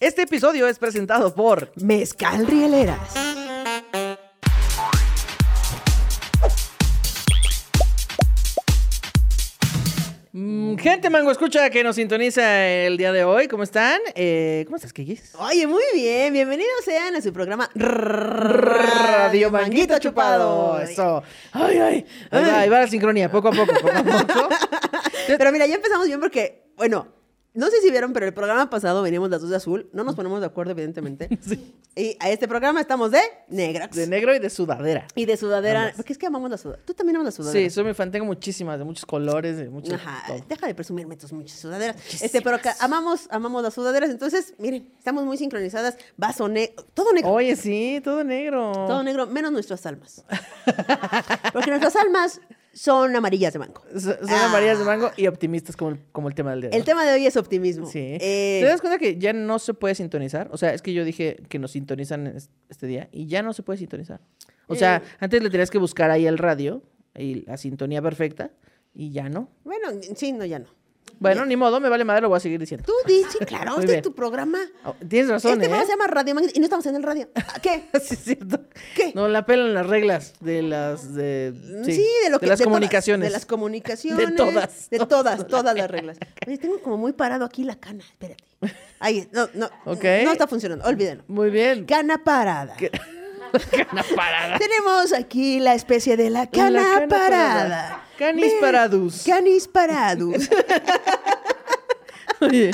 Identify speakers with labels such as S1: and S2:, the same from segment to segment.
S1: Este episodio es presentado por
S2: Mezcal Rieleras.
S1: Mm, gente mango escucha que nos sintoniza el día de hoy. ¿Cómo están? Eh, ¿Cómo estás, Kikis?
S2: Oye, muy bien. Bienvenidos sean a su programa
S1: Radio Manguito Chupado. Eso. Ay, ay. Ahí va, ahí va la sincronía, poco a poco, poco a poco.
S2: Pero mira, ya empezamos bien porque, bueno, no sé si vieron, pero el programa pasado veníamos las dos de azul. No nos ponemos de acuerdo, evidentemente. Y a este programa estamos de negrax.
S1: De negro y de sudadera.
S2: y de sudadera.
S1: Ambas.
S2: Porque es que amamos la sudadera. Tú también amas la sudadera.
S1: Sí, soy muy fan. Tengo muchísimas, de muchos colores, de muchos.
S2: Ajá,
S1: todo.
S2: deja de presumirme tus muchas sudaderas. Este, pero amamos, amamos las sudaderas. Entonces, miren, estamos muy sincronizadas. Vaso negro, todo negro.
S1: Oye, sí, todo negro.
S2: Todo negro, menos nuestras almas. Porque nuestras almas son amarillas de mango.
S1: So- Son
S2: Ah.
S1: amarillas de mango y optimistas como el, como el tema del día. de
S2: El tema de hoy es optimismo.
S1: Sí.
S2: Eh,
S1: ¿Te das cuenta que ya no se puede sintonizar? O sea, es que yo dije que nos sintonizan es- este día y ya no se puede sintonizar. O sea,
S2: Eh.
S1: antes le tenías que buscar ahí el radio y la sintonía perfecta y ya no.
S2: bueno, sí, no, ya no.
S1: Bueno, ni modo, me vale madre, lo voy a seguir diciendo.
S2: Tú dices, claro,
S1: Muy
S2: este
S1: bien.
S2: es tu programa.
S1: Oh, tienes razón,
S2: este
S1: ¿eh?
S2: programa se llama Radio Magnet y no estamos en el radio. ¿A ¿Qué?
S1: Sí, es cierto.
S2: ¿Qué?
S1: No, la pelan las reglas de las... De,
S2: Sí, de lo que
S1: de las
S2: de todas,
S1: comunicaciones.
S2: de las comunicaciones.
S1: De todas,
S2: De
S1: todas.
S2: todas, todas las reglas. Oye, tengo como muy parado aquí la cana. Espérate. Ahí, no, no.
S1: Ok.
S2: No está funcionando, olvídenlo.
S1: Muy bien.
S2: Cana parada.
S1: Cana parada.
S2: Tenemos aquí la especie de la cana,
S1: cana
S2: parada.
S1: parada. Canis paradus.
S2: Canis paradus.
S1: Oye,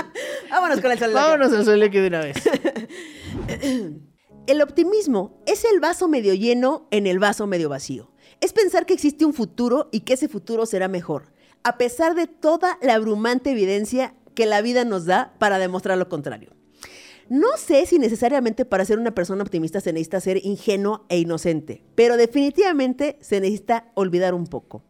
S2: Vámonos con el sol.
S1: vámonos al que de una vez.
S2: El optimismo es el vaso medio lleno en el vaso medio vacío. Es pensar que existe un futuro y que ese futuro será mejor, a pesar de toda la abrumante evidencia que la vida nos da para demostrar lo contrario. No sé si necesariamente para ser una persona optimista se necesita ser ingenuo e inocente, pero definitivamente se necesita olvidar un poco.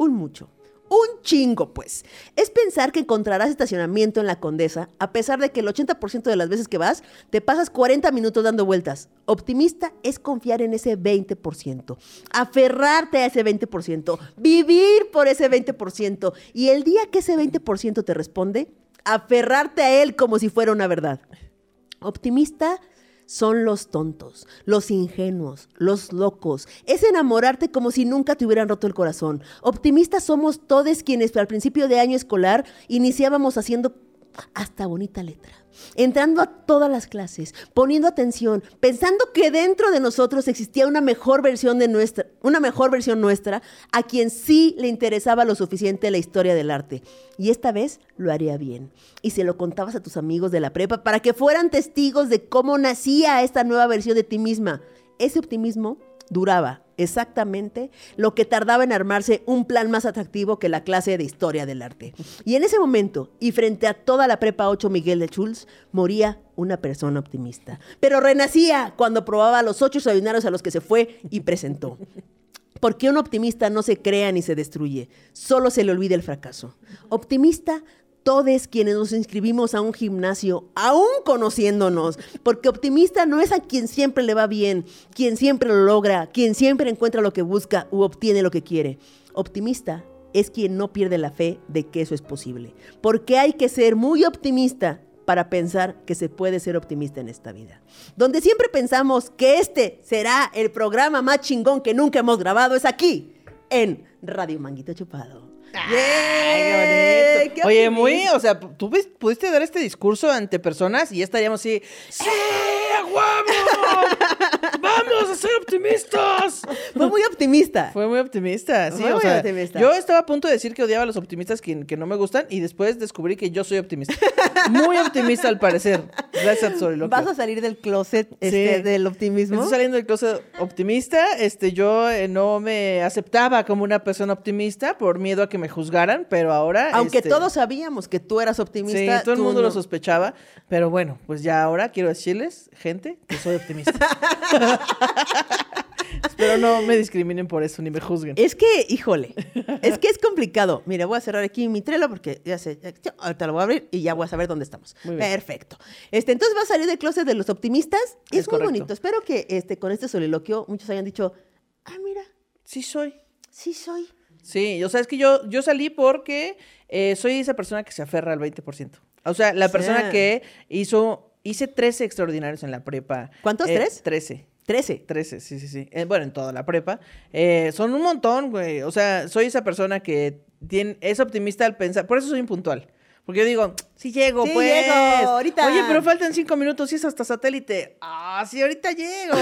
S2: Un mucho. Un chingo, pues. Es pensar que encontrarás estacionamiento en la Condesa, a pesar de que el 80% de las veces que vas, te pasas 40 minutos dando vueltas. Optimista es confiar en ese 20%, aferrarte a ese 20%, vivir por ese 20%, y el día que ese 20% te responde, aferrarte a él como si fuera una verdad. Optimista son los tontos, los ingenuos, los locos. Es enamorarte como si nunca te hubieran roto el corazón. Optimistas somos todos quienes al principio de año escolar iniciábamos haciendo hasta bonita letra. Entrando a todas las clases, poniendo atención, pensando que dentro de nosotros existía una mejor versión de nuestra, una mejor versión nuestra, a quien sí le interesaba lo suficiente la historia del arte. Y esta vez lo haría bien. Y se lo contabas a tus amigos de la prepa para que fueran testigos de cómo nacía esta nueva versión de ti misma. Ese optimismo duraba exactamente lo que tardaba en armarse un plan más atractivo que la clase de historia del arte. Y en ese momento, y frente a toda la prepa 8 Miguel de Schulz, moría una persona optimista. Pero renacía cuando probaba los ocho extraordinarios a los que se fue y presentó. Porque un optimista no se crea ni se destruye, solo se le olvida el fracaso. Optimista, todos quienes nos inscribimos a un gimnasio, aún conociéndonos, porque optimista no es a quien siempre le va bien, quien siempre lo logra, quien siempre encuentra lo que busca u obtiene lo que quiere. Optimista es quien no pierde la fe de que eso es posible, porque hay que ser muy optimista para pensar que se puede ser optimista en esta vida. Donde siempre pensamos que este será el programa más chingón que nunca hemos grabado es aquí, en Radio Manguito Chupado.
S1: Ay, qué bonito. Oye, muy, o sea, tú pudiste dar este discurso ante personas y ya estaríamos así, ¡Sí, huevo! ¡Vamos a ser optimistas!
S2: Fue muy optimista.
S1: Fue muy optimista, sí,
S2: Fue
S1: o
S2: muy
S1: sea,
S2: optimista.
S1: yo estaba a punto de decir que odiaba a los optimistas que, que no me gustan y después descubrí que yo soy optimista. Muy optimista al parecer, gracias a Soliloquio.
S2: ¿Vas a salir del closet este,
S1: Sí.
S2: del optimismo?
S1: Estoy saliendo del closet optimista. Este, yo eh, no me aceptaba como una persona optimista por miedo a que me juzgaran, pero ahora.
S2: Aunque
S1: este,
S2: todos sabíamos que tú eras
S1: Sí,
S2: optimista.
S1: todo el mundo lo
S2: no.
S1: sospechaba, pero bueno, pues ya ahora quiero decirles, gente, que soy optimista. Espero no me discriminen por eso ni me juzguen.
S2: Es que, híjole, es que es complicado. Mira, voy a cerrar aquí mi Trello porque ya sé, ahorita lo voy a abrir y ya voy a saber dónde estamos. Perfecto. Este, entonces va a salir del closet de los optimistas
S1: Es
S2: es, muy
S1: correcto.
S2: bonito. Espero que este, con este soliloquio muchos hayan dicho, ah, mira,
S1: Sí soy.
S2: sí soy.
S1: Sí, o sea, es que yo, yo salí porque eh, soy esa persona que se aferra al 20%. O sea, la persona que hizo hice 13 extraordinarios en la prepa.
S2: ¿Cuántos?
S1: Eh,
S2: ¿Tres?
S1: 13.
S2: 13.
S1: 13, sí, sí, sí. Eh, bueno, en toda la prepa. Eh, son un montón, güey. O sea, soy esa persona que tiene, es optimista al pensar. Por eso soy impuntual. Porque yo digo, sí llego,
S2: Sí
S1: pues.
S2: llego, ahorita.
S1: Oye, pero faltan cinco minutos y es hasta satélite. Ah, sí, ahorita llego.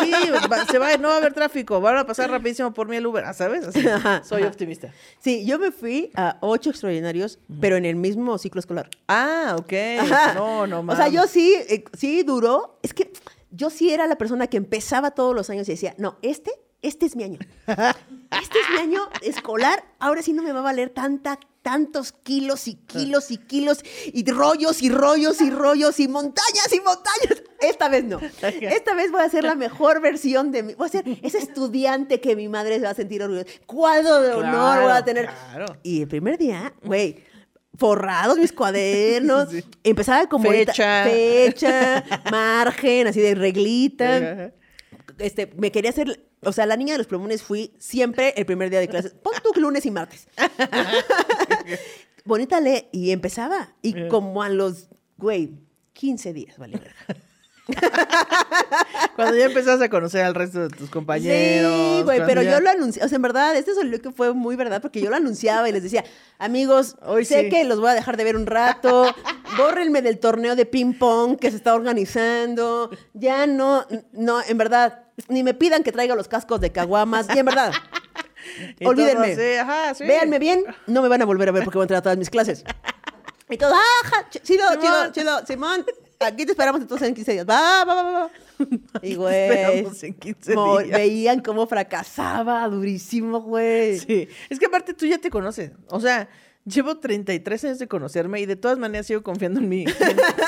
S1: Sí, va- se va, no va a haber tráfico. Van a pasar rapidísimo por mí el Uber. Ah, ¿Sabes? Así, soy optimista.
S2: Sí, yo me fui a ocho extraordinarios, pero en el mismo ciclo escolar.
S1: Ah, ok.
S2: Ajá.
S1: No, no,
S2: O sea, yo sí, eh, sí duró. Es que yo sí era la persona que empezaba todos los años y decía, no, este, este es mi año. Este es mi año escolar. Ahora sí no me va a valer tanta, tantos kilos y kilos y kilos y rollos y rollos y rollos y montañas y montañas. Esta vez no. Esta vez voy a ser la mejor versión de mí. Voy a ser ese estudiante que mi madre se va a sentir orgullosa. Cuadro de honor
S1: Claro,
S2: voy a tener.
S1: claro.
S2: Y el primer día, güey, forrados mis cuadernos.
S1: Sí.
S2: Empezaba como
S1: Fecha.
S2: fecha, margen, así de reglita.
S1: Ajá.
S2: Este, me quería hacer, o sea, la niña de los plumones fui siempre el primer día de clases. Pon tu lunes y martes. Bonita lee y empezaba. Y como a los, güey, 15 días, vale. verga.
S1: Cuando ya empezaste a conocer al resto de tus compañeros.
S2: Sí, güey, pero
S1: ya-
S2: yo lo anuncié, o sea, en verdad, este salió que fue muy verdad, porque yo lo anunciaba y les decía, amigos,
S1: Hoy
S2: sé
S1: sí.
S2: que los voy a dejar de ver un rato, bórrenme del torneo de ping pong que se está organizando, ya no, no, en verdad, ni me pidan que traiga los cascos de caguamas, y en verdad,
S1: todo
S2: olvídenme,
S1: así, ajá, sí.
S2: véanme bien, no me van a volver a ver porque voy a entrar a todas mis clases. Y todos, ja, ch- chido, chido, chido, Simón, aquí te esperamos entonces en 15 días, va, va, va, va. Y güey,
S1: Esperamos en 15
S2: mo-
S1: días.
S2: veían cómo fracasaba durísimo, güey.
S1: Sí, es que aparte tú ya te conoces. O sea, llevo 33 años de conocerme y de todas maneras sigo confiando en mí.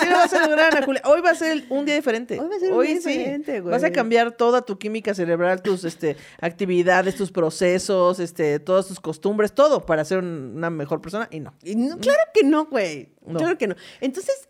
S1: Sí, lo vas a lograr, Ana Julia. Hoy va a ser un día diferente.
S2: Hoy va a ser un día
S1: sí.
S2: diferente, güey.
S1: Vas a cambiar toda tu química cerebral, tus este, actividades, tus procesos, este, todas tus costumbres, todo para ser un- una mejor persona y no.
S2: Y no, claro que no, güey.
S1: No.
S2: Claro que no. Entonces,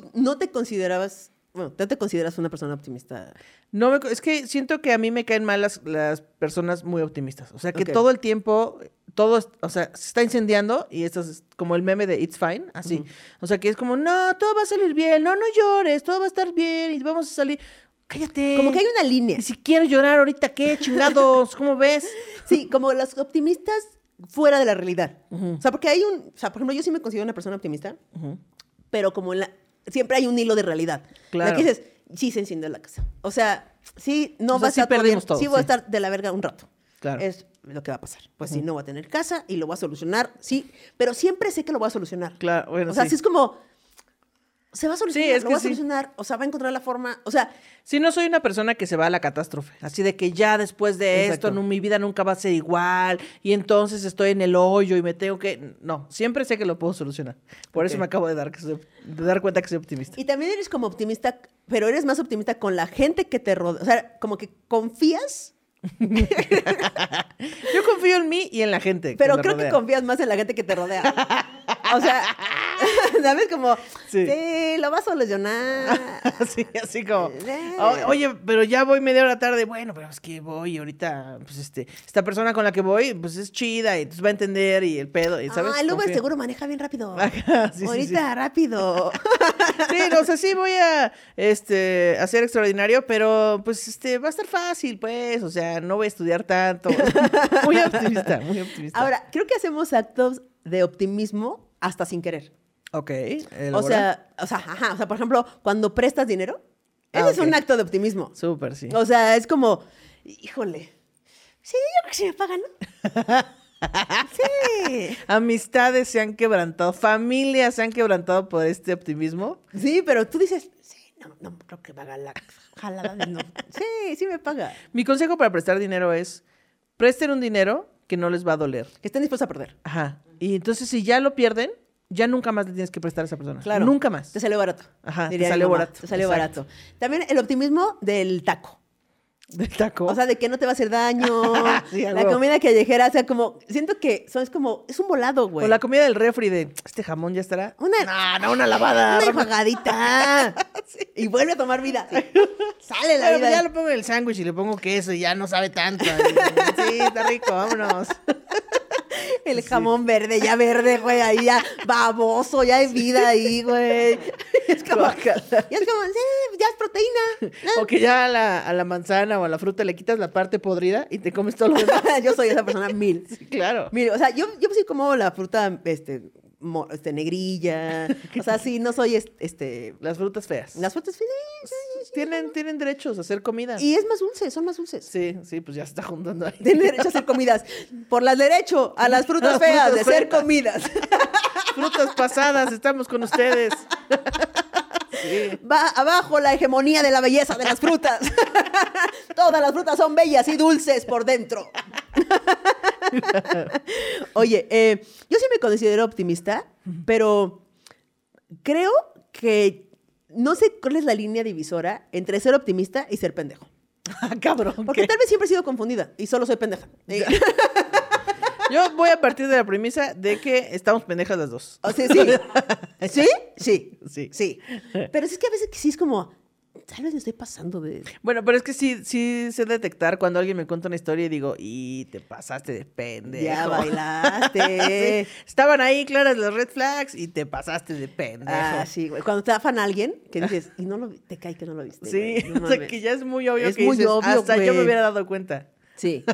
S2: tú no te considerabas, bueno, no te consideras una persona optimista.
S1: No me, es que siento que a mí me caen mal las, las personas muy optimistas. O sea, que todo el tiempo, todo, o sea, se está incendiando y esto es como el meme de It's Fine, así. O sea, que es como, no, todo va a salir bien, no, no llores, todo va a estar bien y vamos a salir. Cállate.
S2: Como que hay una línea.
S1: Y si quiero llorar ahorita, ¿qué? Chingados, ¿cómo ves?
S2: Sí, como los optimistas fuera de la realidad. O sea, porque hay un, o sea, por ejemplo, yo sí me considero una persona optimista, pero como la, siempre hay un hilo de realidad.
S1: Claro.
S2: La que dices, sí se enciende la casa. O sea, sí, no
S1: O
S2: va
S1: sea,
S2: a
S1: sí
S2: bien,
S1: perdimos todo,
S2: sí voy a estar de la verga un rato.
S1: Claro.
S2: Es lo que va a pasar. Pues sí, no voy a tener casa y lo voy a solucionar, sí, pero siempre sé que lo voy a solucionar.
S1: Claro, bueno,
S2: o sea,
S1: sí.
S2: sí es como, se va a solucionar,
S1: Sí, es
S2: lo
S1: que
S2: va a
S1: sí.
S2: solucionar, o sea, va a encontrar la forma, o sea,
S1: Sí, no soy una persona que se va a la catástrofe. Así de que ya después de
S2: Exacto.
S1: esto, no, mi vida nunca va a ser igual. Y entonces estoy en el hoyo y me tengo que. No, siempre sé que lo puedo solucionar. Por eso
S2: Ok.
S1: me acabo de dar, que soy- de dar cuenta que soy optimista.
S2: y también eres como optimista, pero eres más optimista con la gente que te rodea, o sea, como que confías,
S1: Yo confío en mí y en la gente.
S2: pero creo que confías más en la gente que te rodea. O sea, ¿sabes? Como,
S1: Sí.
S2: sí, lo va a solucionar.
S1: Así, así como. "O- Oye, pero ya voy media hora tarde. Bueno, pero es que voy ahorita. Pues este, esta persona con la que voy, pues es chida y entonces va a entender y el pedo. Y, ¿sabes?
S2: Ah, el Uber seguro maneja bien rápido.
S1: Sí, sí,
S2: Ahorita, rápido.
S1: Sí, no, o sea, sí voy a este, hacer extraordinario, pero pues este, va a estar fácil, pues. O sea, no voy a estudiar tanto. muy optimista, muy optimista.
S2: Ahora, creo que hacemos actos de optimismo hasta sin querer.
S1: Ok.
S2: O sea, o sea, ajá, o sea, por ejemplo, cuando prestas dinero, ese
S1: Ah,
S2: es
S1: ok.
S2: un acto de optimismo.
S1: Súper, sí.
S2: O sea, es como, híjole. Sí, yo creo que sí me pagan, ¿no? Sí.
S1: Amistades se han quebrantado, familias se han quebrantado por este optimismo.
S2: Sí, pero tú dices, no, no creo que me haga la jalada de no. Sí, sí me paga.
S1: Mi consejo para prestar dinero es, presten un dinero que no les va a doler.
S2: Que estén dispuestos a perder.
S1: Ajá. Y entonces si ya lo pierden, ya nunca más le tienes que prestar a esa persona.
S2: Claro.
S1: Nunca más.
S2: Te salió barato.
S1: Ajá, te salió barato.
S2: Te salió
S1: Exacto.
S2: barato. También el optimismo del taco.
S1: Del taco.
S2: O sea, de que no te va a hacer daño.
S1: Sí,
S2: la comida callejera, o sea, como, siento que son, es como, es un volado, güey.
S1: o la comida del refri de, este jamón ya estará.
S2: Una-
S1: no, no, una lavada.
S2: Una enjuagadita. Y vuelve a tomar vida. Sale la
S1: Pero
S2: vida.
S1: ya lo pongo en el sándwich y le pongo queso y ya no sabe tanto. sí, está rico, vámonos.
S2: El jamón verde, ya verde, güey, ahí ya baboso, ya hay vida ahí, güey. Es como,
S1: Guácala.
S2: y es como, sí, ya es proteína.
S1: O que ya a la, a la manzana o a la fruta le quitas la parte podrida y te comes todo lo demás.
S2: Yo soy esa persona mil.
S1: Sí, claro.
S2: Mire, o sea, yo, yo sí como la fruta, este, este, negrilla. O sea, sí, no soy, es- este,
S1: Las frutas feas.
S2: las frutas, sí.
S1: Tienen, tienen derechos a hacer comida.
S2: Y es más dulce, son más dulces.
S1: Sí, sí, pues ya se está juntando ahí.
S2: Tienen derecho a hacer comidas. Por las derecho a las frutas
S1: Las
S2: feas
S1: frutas
S2: de
S1: feas.
S2: comidas.
S1: Frutas pasadas, estamos con ustedes. Sí.
S2: Va abajo la hegemonía de la belleza de las frutas. Todas las frutas son bellas y dulces por dentro. Oye, eh, yo sí me considero optimista, pero creo que no sé cuál es la línea divisora entre ser optimista y ser pendejo.
S1: Ah, cabrón.
S2: Porque
S1: ¿qué?
S2: tal vez siempre he sido confundida y solo soy pendeja.
S1: Yo voy a partir de la premisa de que estamos pendejas las dos.
S2: O sea, sí. ¿Sí? Sí.
S1: Sí.
S2: Sí. Pero es que a veces sí es como, tal vez estoy pasando de...
S1: Bueno, pero es que sí, sí sé detectar cuando alguien me cuenta una historia y digo, y te pasaste de pendejo.
S2: Ya bailaste.
S1: Sí. Estaban ahí claras las red flags y te pasaste de pendejo.
S2: Ah, sí, güey. Cuando te afan a alguien, que dices, y no lo vi- te cae que no lo viste.
S1: Sí,
S2: güey, no
S1: o sea que ya es muy obvio
S2: Es
S1: que
S2: muy
S1: dices,
S2: obvio,
S1: hasta yo me
S2: güey.
S1: hubiera dado cuenta.
S2: Sí.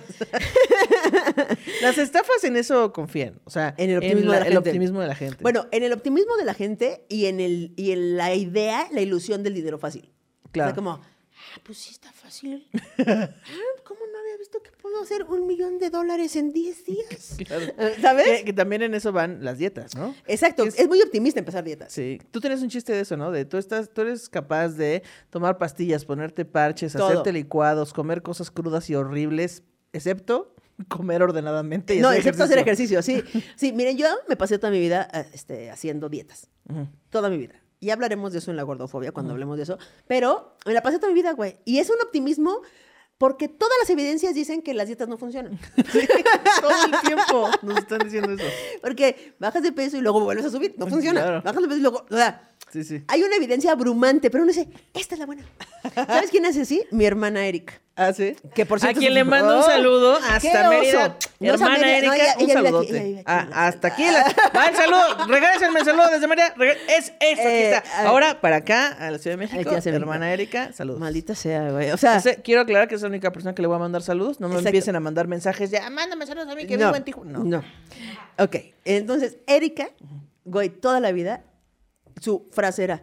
S1: Las estafas en eso confían, o sea,
S2: En el optimismo
S1: la-
S2: de la
S1: el optimismo de la gente.
S2: Bueno, en el optimismo de la gente y en, el, y en la idea, la ilusión del dinero fácil.
S1: Claro.
S2: O sea, como, ah, pues sí está fácil. Ah, ¿Cómo no había visto que puedo hacer un millón de dólares en 10 días?
S1: Claro.
S2: Eh, ¿Sabes?
S1: Que, que también en eso van las dietas, ¿no?
S2: Exacto.
S1: Es-
S2: Es, muy optimista empezar dietas.
S1: Sí, tú tienes un chiste de eso, ¿no? De tú estás, tú eres capaz de tomar pastillas, ponerte parches,
S2: Todo.
S1: hacerte licuados, comer cosas crudas y horribles, excepto comer ordenadamente. Y
S2: No,
S1: hacer
S2: excepto hacer ejercicio, sí. Sí, miren, yo me pasé toda mi vida eh, este, haciendo dietas. Toda mi vida. Y hablaremos de eso en la gordofobia cuando hablemos de eso. Pero me la pasé toda mi vida, güey. Y es un optimismo porque todas las evidencias dicen que las dietas no funcionan.
S1: Todo el tiempo nos están diciendo eso.
S2: Porque bajas de peso y luego vuelves a subir. No funciona.
S1: Claro.
S2: Bajas de peso y luego. O sea,
S1: Sí, sí.
S2: hay una evidencia abrumante, pero uno dice, esta es la buena. ¿Sabes quién hace así? Mi hermana Erika.
S1: Ah, sí.
S2: Que por
S1: A quien le mando un saludo
S2: ¡Qué
S1: hasta! Mérida.
S2: No
S1: Hermana
S2: Mérida, no,
S1: Erika,
S2: ella-
S1: un
S2: ella aquí,
S1: saludote.
S2: ella aquí
S1: Ah, hasta aquí. La... Va el saludo. Regálenme el saludo desde Mérida. Es eso. aquí
S2: Eh,
S1: está.
S2: ah,
S1: Ahora, para acá, a la Ciudad de
S2: Aquí
S1: México, hermana Erika, saludos.
S2: Maldita sea, güey. O sea,
S1: Ese- quiero aclarar que es la única persona que le voy a mandar saludos. No me
S2: Exacto.
S1: empiecen a mandar mensajes de, "Ah, mándame saludos a mí que
S2: no,
S1: vivo en Tijuana. No.
S2: No. Ok, entonces, Erika, güey, toda la vida, su frase era,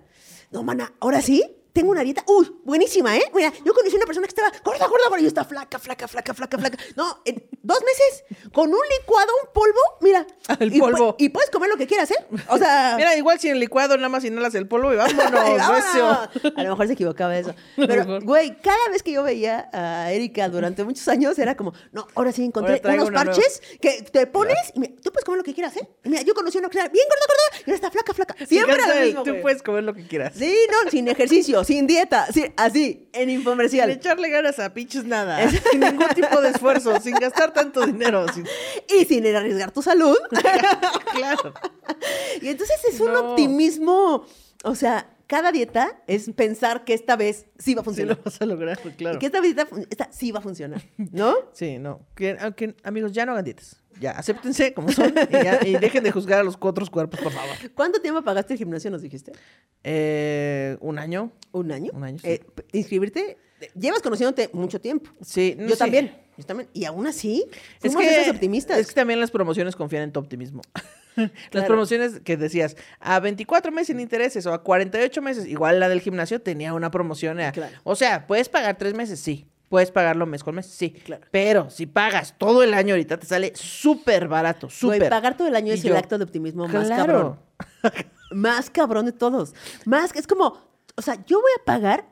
S2: no, mana, ahora sí, tengo una dieta, uy, buenísima, ¿eh? Mira, yo conocí a una persona que estaba gorda, gorda, gorda, y yo estaba flaca, flaca, flaca, flaca, flaca. No, en dos meses, con un licuado, un polvo, mira.
S1: El
S2: y
S1: polvo.
S2: Y, puedes comer lo que quieras, ¿eh? O sea...
S1: Mira, igual si el licuado nada más inhalas el polvo y vámonos,
S2: vámonos. A lo mejor se equivocaba eso.
S1: A
S2: Pero, güey, cada vez que yo veía a Erika durante muchos años, era como, no, ahora sí encontré
S1: Ahora
S2: unos
S1: una
S2: parches que te pones y mira, tú puedes comer lo que quieras, ¿eh? Mira, yo conocí una que era bien gorda, gorda, y ahora está flaca, flaca. Siempre
S1: Fíjate,
S2: lo mismo,
S1: Tú puedes comer lo que quieras.
S2: Sí, no, sin ejercicio, sin dieta, sí, así, en
S1: Sin
S2: infomercial.
S1: echarle ganas a pinches nada. sin ningún tipo de esfuerzo, sin gastar tanto dinero. sin-
S2: Y sin arriesgar tu salud.
S1: Claro.
S2: Y entonces es un
S1: No.
S2: optimismo, o sea, cada dieta es pensar que esta vez sí va a
S1: Sí
S2: funcionar.
S1: lo vas a lograr, claro.
S2: Y que esta dieta esta sí va a funcionar, ¿no?
S1: Sí, no. Que, aunque, amigos, ya no hagan dietas. Ya, acéptense como son y, ya- y dejen de juzgar a los otros cuerpos, por favor.
S2: ¿Cuánto tiempo pagaste el gimnasio, nos dijiste?
S1: Eh, ¿Un año?
S2: ¿Un año?
S1: Un año, sí.
S2: Eh, inscribirte, eh, llevas conociéndote mucho tiempo.
S1: Sí. no,
S2: yo
S1: sí.
S2: también, yo también. Y aún así,
S1: Es
S2: fuimos
S1: que,
S2: esos optimistas.
S1: es que también las promociones confían en tu optimismo. Las
S2: Claro.
S1: promociones que decías a 24 meses sin intereses o a 48 meses, igual la del gimnasio tenía una promoción. a-
S2: Claro.
S1: O sea, puedes pagar tres meses, sí. Puedes pagarlo mes con mes, sí.
S2: Claro.
S1: Pero si pagas todo el año ahorita, te sale súper barato,
S2: Güey,
S1: súper.
S2: pagar todo el año
S1: Y
S2: es el acto de optimismo más cabrón. Más cabrón de todos. Más, es como, o sea, yo voy a pagar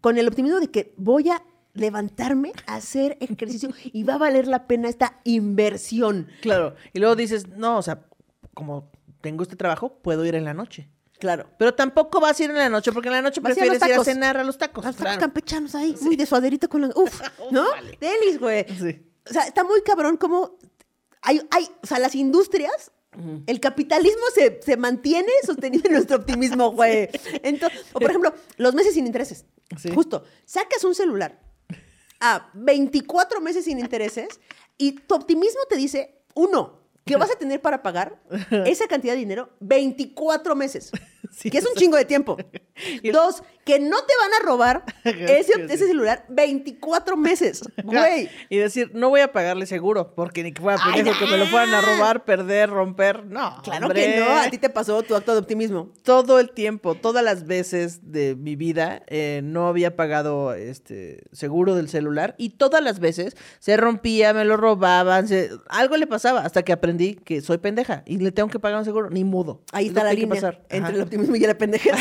S2: con el optimismo de que voy a levantarme a hacer ejercicio y va a valer la pena esta inversión.
S1: Claro. Y luego dices, no, o sea, como tengo este trabajo, puedo ir en la noche.
S2: Claro.
S1: Pero tampoco vas a ir en la noche, porque en la noche
S2: Vas ir a
S1: prefieres ir a cenar a los tacos.
S2: Los tacos
S1: claro.
S2: campechanos ahí, muy de suaderito con la... Uf, ¿no?
S1: Ufale.
S2: Delis, güey.
S1: Sí.
S2: O sea, está muy cabrón como hay, hay, o sea, las industrias, el capitalismo se, se mantiene sostenido en nuestro optimismo, güey. Entonces, o por ejemplo, los meses sin intereses.
S1: Sí.
S2: Justo, sacas un celular a 24 meses sin intereses y tu optimismo te dice, uno, que vas a tener para pagar esa cantidad de dinero 24 meses.
S1: Sí,
S2: que es un chingo de tiempo. Dos, que no te van a robar ese, celular 24 meses. Güey.
S1: Y decir, no voy a pagarle seguro, porque ni que fuera pendejo que me lo fueran a robar, perder, romper. No.
S2: Claro
S1: hombre.
S2: que no, a ti te pasó tu acto de optimismo.
S1: Todo el tiempo, todas las veces de mi vida, eh, no había pagado este seguro del celular. Y todas las veces se rompía, me lo robaban, se- algo le pasaba. Hasta que aprendí que soy pendeja y le tengo que pagar un seguro, ni mudo.
S2: Ahí
S1: Es
S2: está la línea
S1: pasar.
S2: entre
S1: Ajá.
S2: el optimismo y la pendejez.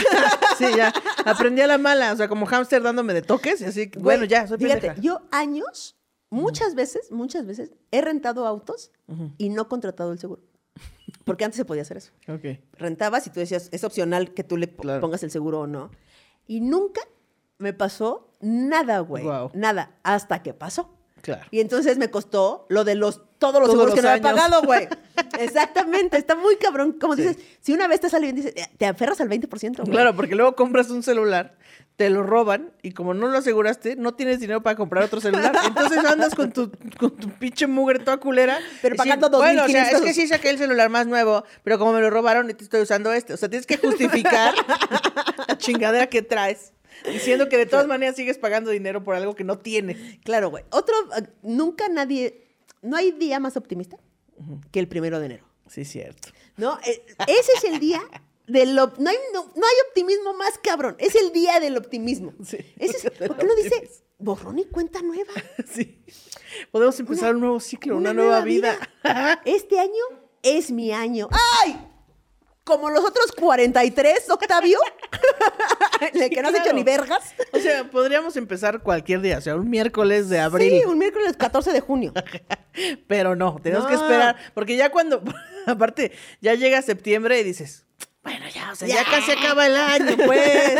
S1: Sí, ya. Aprendí a la mala. O sea, como hámster dándome de toques. Y así, bueno,
S2: Güey,
S1: ya, soy
S2: Fíjate,
S1: pendeja.
S2: yo años, muchas veces, muchas veces, he rentado autos y no contratado el seguro. Porque antes se podía hacer eso.
S1: Ok.
S2: Rentabas y tú decías, es opcional que tú le po-
S1: Claro.
S2: pongas el seguro o no. Y nunca me pasó nada, güey.
S1: Guau.
S2: Nada, hasta que pasó.
S1: Claro.
S2: Y entonces me costó lo de los todos los
S1: Todos
S2: seguros que no había
S1: años.
S2: pagado, güey. Exactamente, está muy cabrón. Como
S1: Sí.
S2: dices, si una vez te sale bien, dices, eh, te aferras al 20%. güey.
S1: Claro, porque luego compras un celular, te lo roban y como no lo aseguraste, no tienes dinero para comprar otro celular. Entonces andas con tu, con tu pinche mugre toda culera.
S2: Pero pagando
S1: sí, Bueno, o sea,
S2: 2,500
S1: es que sí saqué el celular más nuevo, pero como me lo robaron y te estoy usando este. O sea, tienes que justificar la chingadera que traes. Diciendo que de todas maneras sigues pagando dinero por algo que no tienes.
S2: Claro, güey. Otro, eh, nunca nadie, no hay día más optimista que el primero de enero.
S1: Sí, cierto.
S2: ¿No? Eh, Ese es el día del no hay, no, no hay optimismo más cabrón. Es el día del optimismo.
S1: Sí,
S2: Ese es- ¿Por qué no dice borrón y cuenta nueva?
S1: Sí. Podemos empezar
S2: Una-
S1: un nuevo ciclo, una, nueva, vida.
S2: Este año es mi año. ¡Ay! Como los otros 43, Octavio, que no has
S1: claro.
S2: hecho ni vergas.
S1: O sea, podríamos empezar cualquier día, o sea, un miércoles de abril.
S2: Sí, un miércoles 14 de junio.
S1: Pero no, tenemos que esperar. Porque ya cuando, aparte, ya llega septiembre y dices, bueno, ya, o sea, ya,
S2: Ya.
S1: casi acaba el año, pues.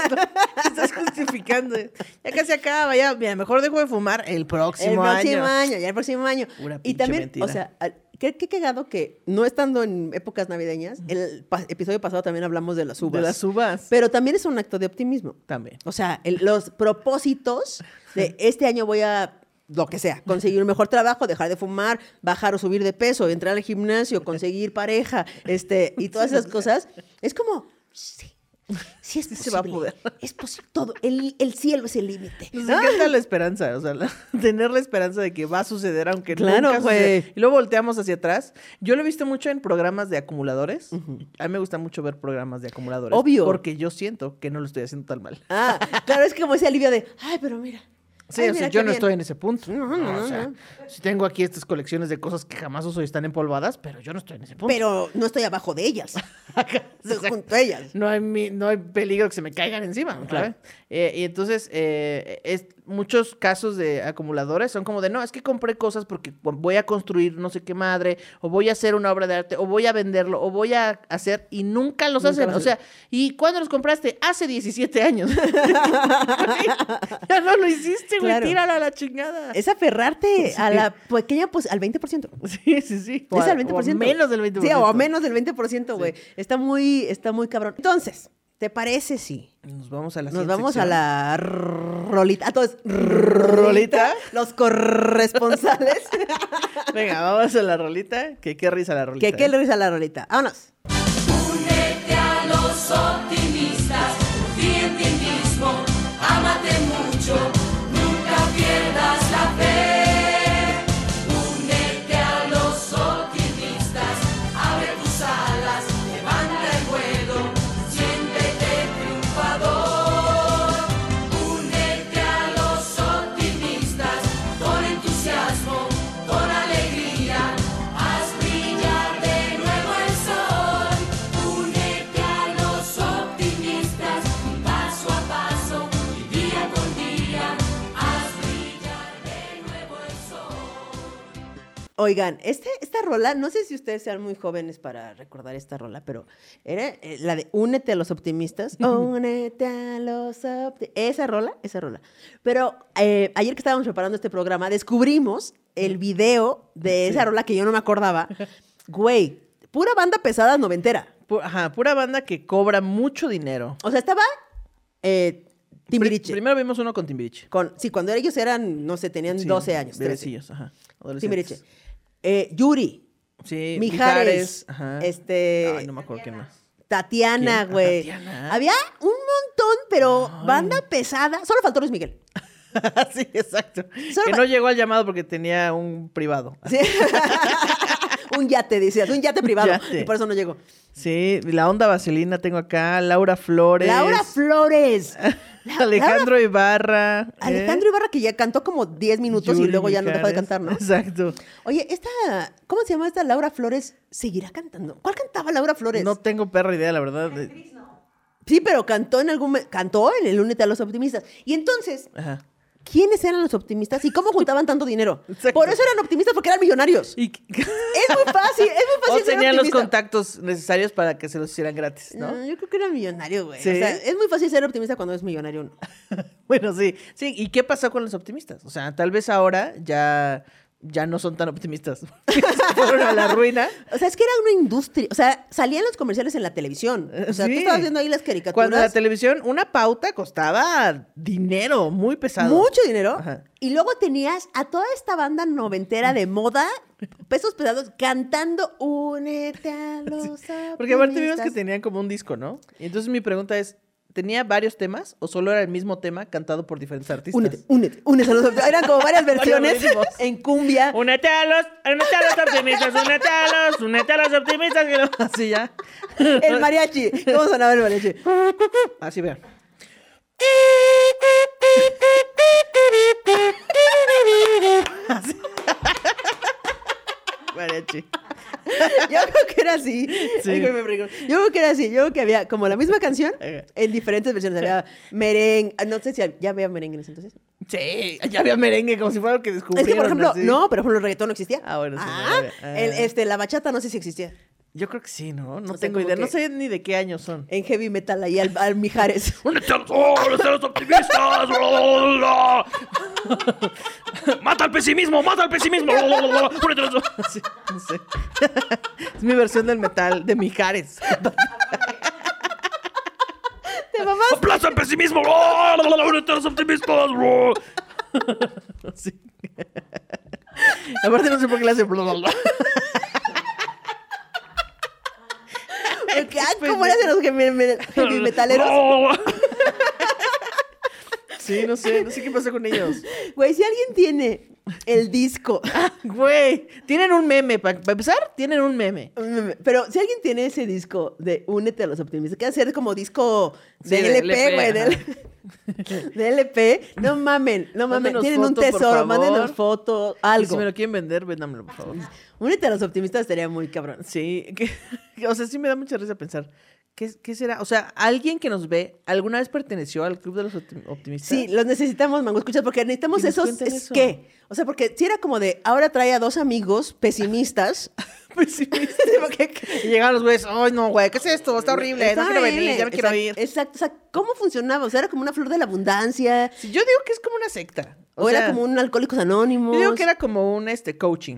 S1: Estás justificando. Ya casi acaba, ya, mira, mejor dejo de fumar el próximo,
S2: el próximo
S1: año.
S2: año. ya el próximo año.
S1: Pura
S2: y también,
S1: mentira.
S2: o sea, qué, qué cagado que no estando en épocas navideñas, el pa- episodio pasado también hablamos de las uvas.
S1: De las uvas.
S2: Pero también es un acto de optimismo.
S1: También.
S2: O sea, el- los propósitos de este año voy a, lo que sea, conseguir un mejor trabajo, dejar de fumar, bajar o subir de peso, entrar al gimnasio, conseguir pareja, este, y todas esas cosas. Es como, sí, sí es
S1: Sí
S2: posible.
S1: se va a poder.
S2: Es posible. Todo. El, el cielo es el límite.
S1: Nos
S2: ¿no?
S1: encanta la esperanza, o sea, la- tener la esperanza de que va a suceder, aunque
S2: Claro,
S1: nunca sucede. Y luego volteamos hacia atrás. Yo lo he visto mucho en programas de acumuladores. A mí me gusta mucho ver programas de acumuladores.
S2: Obvio.
S1: Porque yo siento que no lo estoy haciendo tan mal.
S2: Ah, claro, es como ese alivio de, ay, pero mira.
S1: Sí,
S2: ay,
S1: o sea, yo no
S2: bien".
S1: estoy en ese punto.
S2: No, no,
S1: No,
S2: no,
S1: o sea, si tengo aquí estas colecciones de cosas que jamás uso y están empolvadas, pero yo no estoy en ese punto.
S2: Pero no estoy abajo de ellas. Estoy junto a ellas.
S1: no hay, mi- no hay peligro que se me caigan encima,
S2: Claro.
S1: Eh, y entonces, eh, es, muchos casos de acumuladores son como de, no, es que compré cosas porque voy a construir no sé qué madre, o voy a hacer una obra de arte, o voy a venderlo, o voy a hacer, y nunca los
S2: Nunca
S1: hacen.
S2: los
S1: O sea, ¿y cuándo los compraste? Hace 17 años. ya no lo hiciste, güey,
S2: Claro.
S1: tírala a la chingada.
S2: Es aferrarte
S1: Sí.
S2: a la pequeña, pues, al 20%.
S1: Sí, sí, sí. O
S2: es al 20%.
S1: o menos del 20%.
S2: Sí, o a menos del 20%, güey. Está muy, está muy cabrón. Entonces, ¿te parece si
S1: Nos vamos a la
S2: nos vamos a la rolita? A todos,
S1: ¿Rolita?
S2: Los corresponsales.
S1: Venga, vamos a la rolita. Que qué risa la rolita.
S2: que qué
S1: ¿eh?
S2: risa la rolita. Vámonos.
S3: Únete a los
S2: Oigan, este, esta rola, no sé si ustedes sean muy jóvenes para recordar esta rola, pero era eh, la de Únete a los optimistas. Únete a los optimistas. Esa rola, esa rola. Pero eh, ayer que estábamos preparando este programa, descubrimos el video de esa rola que yo no me acordaba. Güey, pura banda pesada noventera.
S1: Pu- Ajá, pura banda que cobra mucho dinero.
S2: O sea, estaba eh, Timbiriche.
S1: Pri- Primero vimos uno con Timbiriche.
S2: Con, sí, cuando ellos eran, no sé, tenían
S1: Sí,
S2: 12 años. 13.
S1: bebecillos, ajá.
S2: Timbiriche. Eh, Yuri.
S1: Sí,
S2: Mijares,
S1: ajá.
S2: este,
S1: Ay, no me acuerdo quién más.
S2: Tatiana.
S1: Ah,
S2: güey.
S1: Tatiana.
S2: Había un montón, pero banda pesada. Solo faltó Luis Miguel.
S1: sí, exacto.
S2: Solo
S1: que no llegó al llamado porque tenía un privado.
S2: Sí. un yate, decías, un yate privado.
S1: Yate.
S2: Y por eso no llegó.
S1: Sí, la onda vaselina tengo acá, Laura Flores.
S2: Laura Flores. La-
S1: Alejandro Ibarra. ¿eh?
S2: Alejandro Ibarra, que ya cantó como 10 minutos y luego ya no dejó de cantar, ¿no?
S1: Exacto.
S2: Oye, esta, ¿cómo se llama esta Laura Flores? ¿Seguirá cantando? ¿Cuál cantaba Laura Flores?
S1: No tengo perra idea, la verdad.
S2: Sí, pero cantó en algún, cantó en el Únete a los Optimistas. Y entonces,
S1: Ajá.
S2: ¿Quiénes eran los optimistas y cómo juntaban tanto dinero?
S1: Exacto.
S2: Por eso eran optimistas, porque eran millonarios.
S1: Y...
S2: Es muy fácil, es muy
S1: o
S2: fácil ser
S1: tenían los contactos necesarios para que se los hicieran gratis, ¿no?
S2: No, yo creo que era millonario, güey.
S1: ¿Sí?
S2: O sea, es muy fácil ser optimista cuando es millonario. uno.
S1: Bueno, sí. Sí, ¿y qué pasó con los optimistas? O sea, tal vez ahora ya, ya no son tan optimistas. Fueron a la ruina.
S2: O sea, es que era una industria. O sea, salían los comerciales en la televisión. O sea, tú
S1: Sí.
S2: estabas viendo ahí las caricaturas.
S1: Cuando la televisión, una pauta costaba dinero muy pesado.
S2: Mucho dinero.
S1: Ajá.
S2: Y luego tenías a toda esta banda noventera de moda, pesos pesados, cantando Únete a los
S1: Porque aparte vimos que
S2: optimistas".
S1: tenían como un disco, ¿no? Y entonces mi pregunta es, ¿tenía varios temas o solo era el mismo tema cantado por diferentes artistas?
S2: Únete, únete, únete a los optimistas. Eran como varias versiones en cumbia.
S1: Únete a los, únete a los optimistas, únete a los, únete a los optimistas. que Así ya.
S2: El mariachi. ¿Cómo sonaba el mariachi?
S1: Así vean. Así. Mariachi.
S2: Yo creo que era así.
S1: Sí.
S2: Yo creo que era así. Yo creo que había como la misma canción en diferentes versiones. Había merengue. No sé si ya había merengue en ese entonces.
S1: Sí, ya había merengue como si fuera lo que
S2: Es
S1: descubrieron.
S2: que, por ejemplo, no, pero por ejemplo, el reggaetón no existía.
S1: Ah, bueno, sí,
S2: Ah.
S1: Ah.
S2: el, este, la bachata no sé si existía.
S1: Yo creo que sí, ¿no? No
S2: O sea,
S1: tengo idea. No sé ni de qué años son.
S2: En heavy metal ahí al, al Mijares.
S4: ¡Únete a los, oh, optimistas! ¡Mata al pesimismo! ¡Mata al pesimismo! ¡Únete a los-
S1: Sí, no sé. es mi versión del metal de Mijares.
S2: Te mamás.
S4: ¡Aplaza al pesimismo! ¡Únete a los optimistas!
S1: Sí. Aparte no sé por qué le hace
S2: Porque, ay, ¿Cómo le hacen los heavy metaleros?
S1: Sí, no sé, no sé qué pasa con ellos.
S2: Güey, si alguien tiene el disco,
S1: Güey, tienen un meme, para empezar, tienen un meme.
S2: pero si alguien tiene ese disco de Únete a los optimistas, que hacer como disco de
S1: Sí,
S2: LP,
S1: LP,
S2: güey, de,
S1: ajá.
S2: L- de LP, no mamen, no mamen,
S1: Mándenos
S2: tienen un
S1: foto,
S2: tesoro, mándenos fotos,
S1: Y
S2: algo.
S1: si me lo quieren vender, véndamelo, por favor.
S2: Únete a los optimistas estaría muy cabrón.
S1: Sí, que, o sea, sí me da mucha risa pensar. ¿Qué, ¿Qué será? O sea, alguien que nos ve, ¿alguna vez perteneció al club de los optim- optimistas?
S2: Sí, los necesitamos, Mango, escuchas, porque necesitamos esos, es
S1: eso.
S2: ¿qué? O sea, porque si era como de, ahora trae a dos amigos pesimistas.
S1: Pesimistas. Y llegaban los güeyes, ay no, güey, ¿qué es esto? Está horrible,
S2: Está
S1: no quiero venir, ya me quiero
S2: Exacto,
S1: ir.
S2: Exacto, o sea, ¿cómo funcionaba? O sea, era como una flor de la abundancia,
S1: Sí, yo digo que es como una secta.
S2: o, era como un alcohólicos anónimos.
S1: Yo digo que era como un este coaching.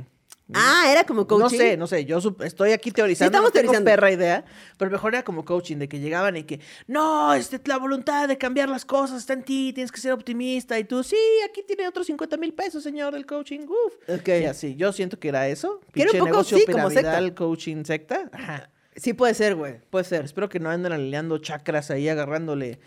S2: Ah, era como coaching.
S1: No sé, no sé, yo estoy aquí teorizando,
S2: estamos
S1: no tengo
S2: teorizando.
S1: perra idea, pero mejor era como coaching, de que llegaban y que, no, este, la voluntad de cambiar las cosas está en ti, tienes que ser optimista, y tú, sí, aquí tiene otros 50 mil pesos, señor del coaching, uf.
S2: Ok.
S1: Y así, yo siento que era eso,
S2: Que era un poco,
S1: negocio
S2: sí, como secta.
S1: coaching secta, ajá.
S2: Sí, puede ser, güey, puede ser.
S1: Espero que no anden alineando chakras ahí, agarrándole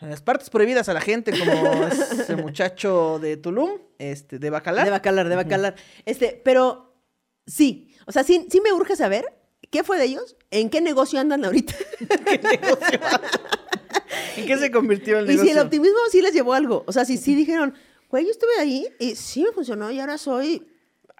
S1: las partes prohibidas a la gente, como ese muchacho de Tulum, este, de Bacalar.
S2: De Bacalar, de Bacalar. Este, pero sí, o sea, sí, sí me urge saber qué fue de ellos, en qué negocio andan ahorita.
S1: ¿Qué negocio? ¿En qué se convirtió el
S2: y
S1: negocio?
S2: si el optimismo sí les llevó algo. O sea, si sí dijeron, güey, yo estuve ahí y sí me funcionó y ahora soy,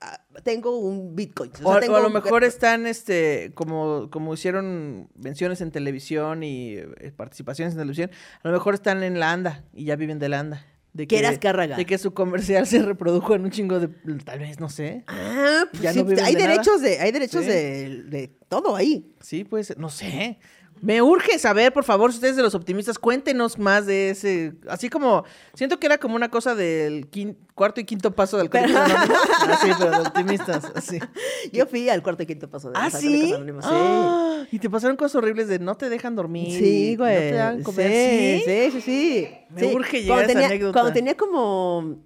S2: ah, tengo un Bitcoin. O, sea,
S1: O, o
S2: tengo
S1: a lo
S2: un-
S1: mejor están, este, como, como hicieron menciones en televisión y eh, participaciones en televisión, a lo mejor están en la ANDA y ya viven de la ANDA. De
S2: Que era Azcárraga.
S1: De que su comercial se reprodujo en un chingo de, tal vez, no sé.
S2: Ah, pues
S1: Ya
S2: sí,
S1: no
S2: hay
S1: de
S2: derechos de, hay derechos
S1: Sí.
S2: de, de todo ahí.
S1: Sí, pues, no sé. Me urge saber, por favor, si ustedes de los optimistas, cuéntenos más de ese. Así como, siento que era como una cosa del cuarto y quinto paso del Alcohólicos Anónimos. Así, pero de optimistas, así.
S2: Yo fui al cuarto y quinto paso de
S1: ¿Ah, sí?
S2: Alcohólicos Anónimos, sí.
S1: Ah, Y te pasaron cosas horribles de no te dejan dormir.
S2: Sí, güey.
S1: No te dan comer.
S2: Sí,
S1: ¿Sí?
S2: sí, sí, sí.
S1: Me
S2: Sí.
S1: urge llegar
S2: Cuando
S1: a esa
S2: tenía,
S1: anécdota.
S2: Cuando tenía como...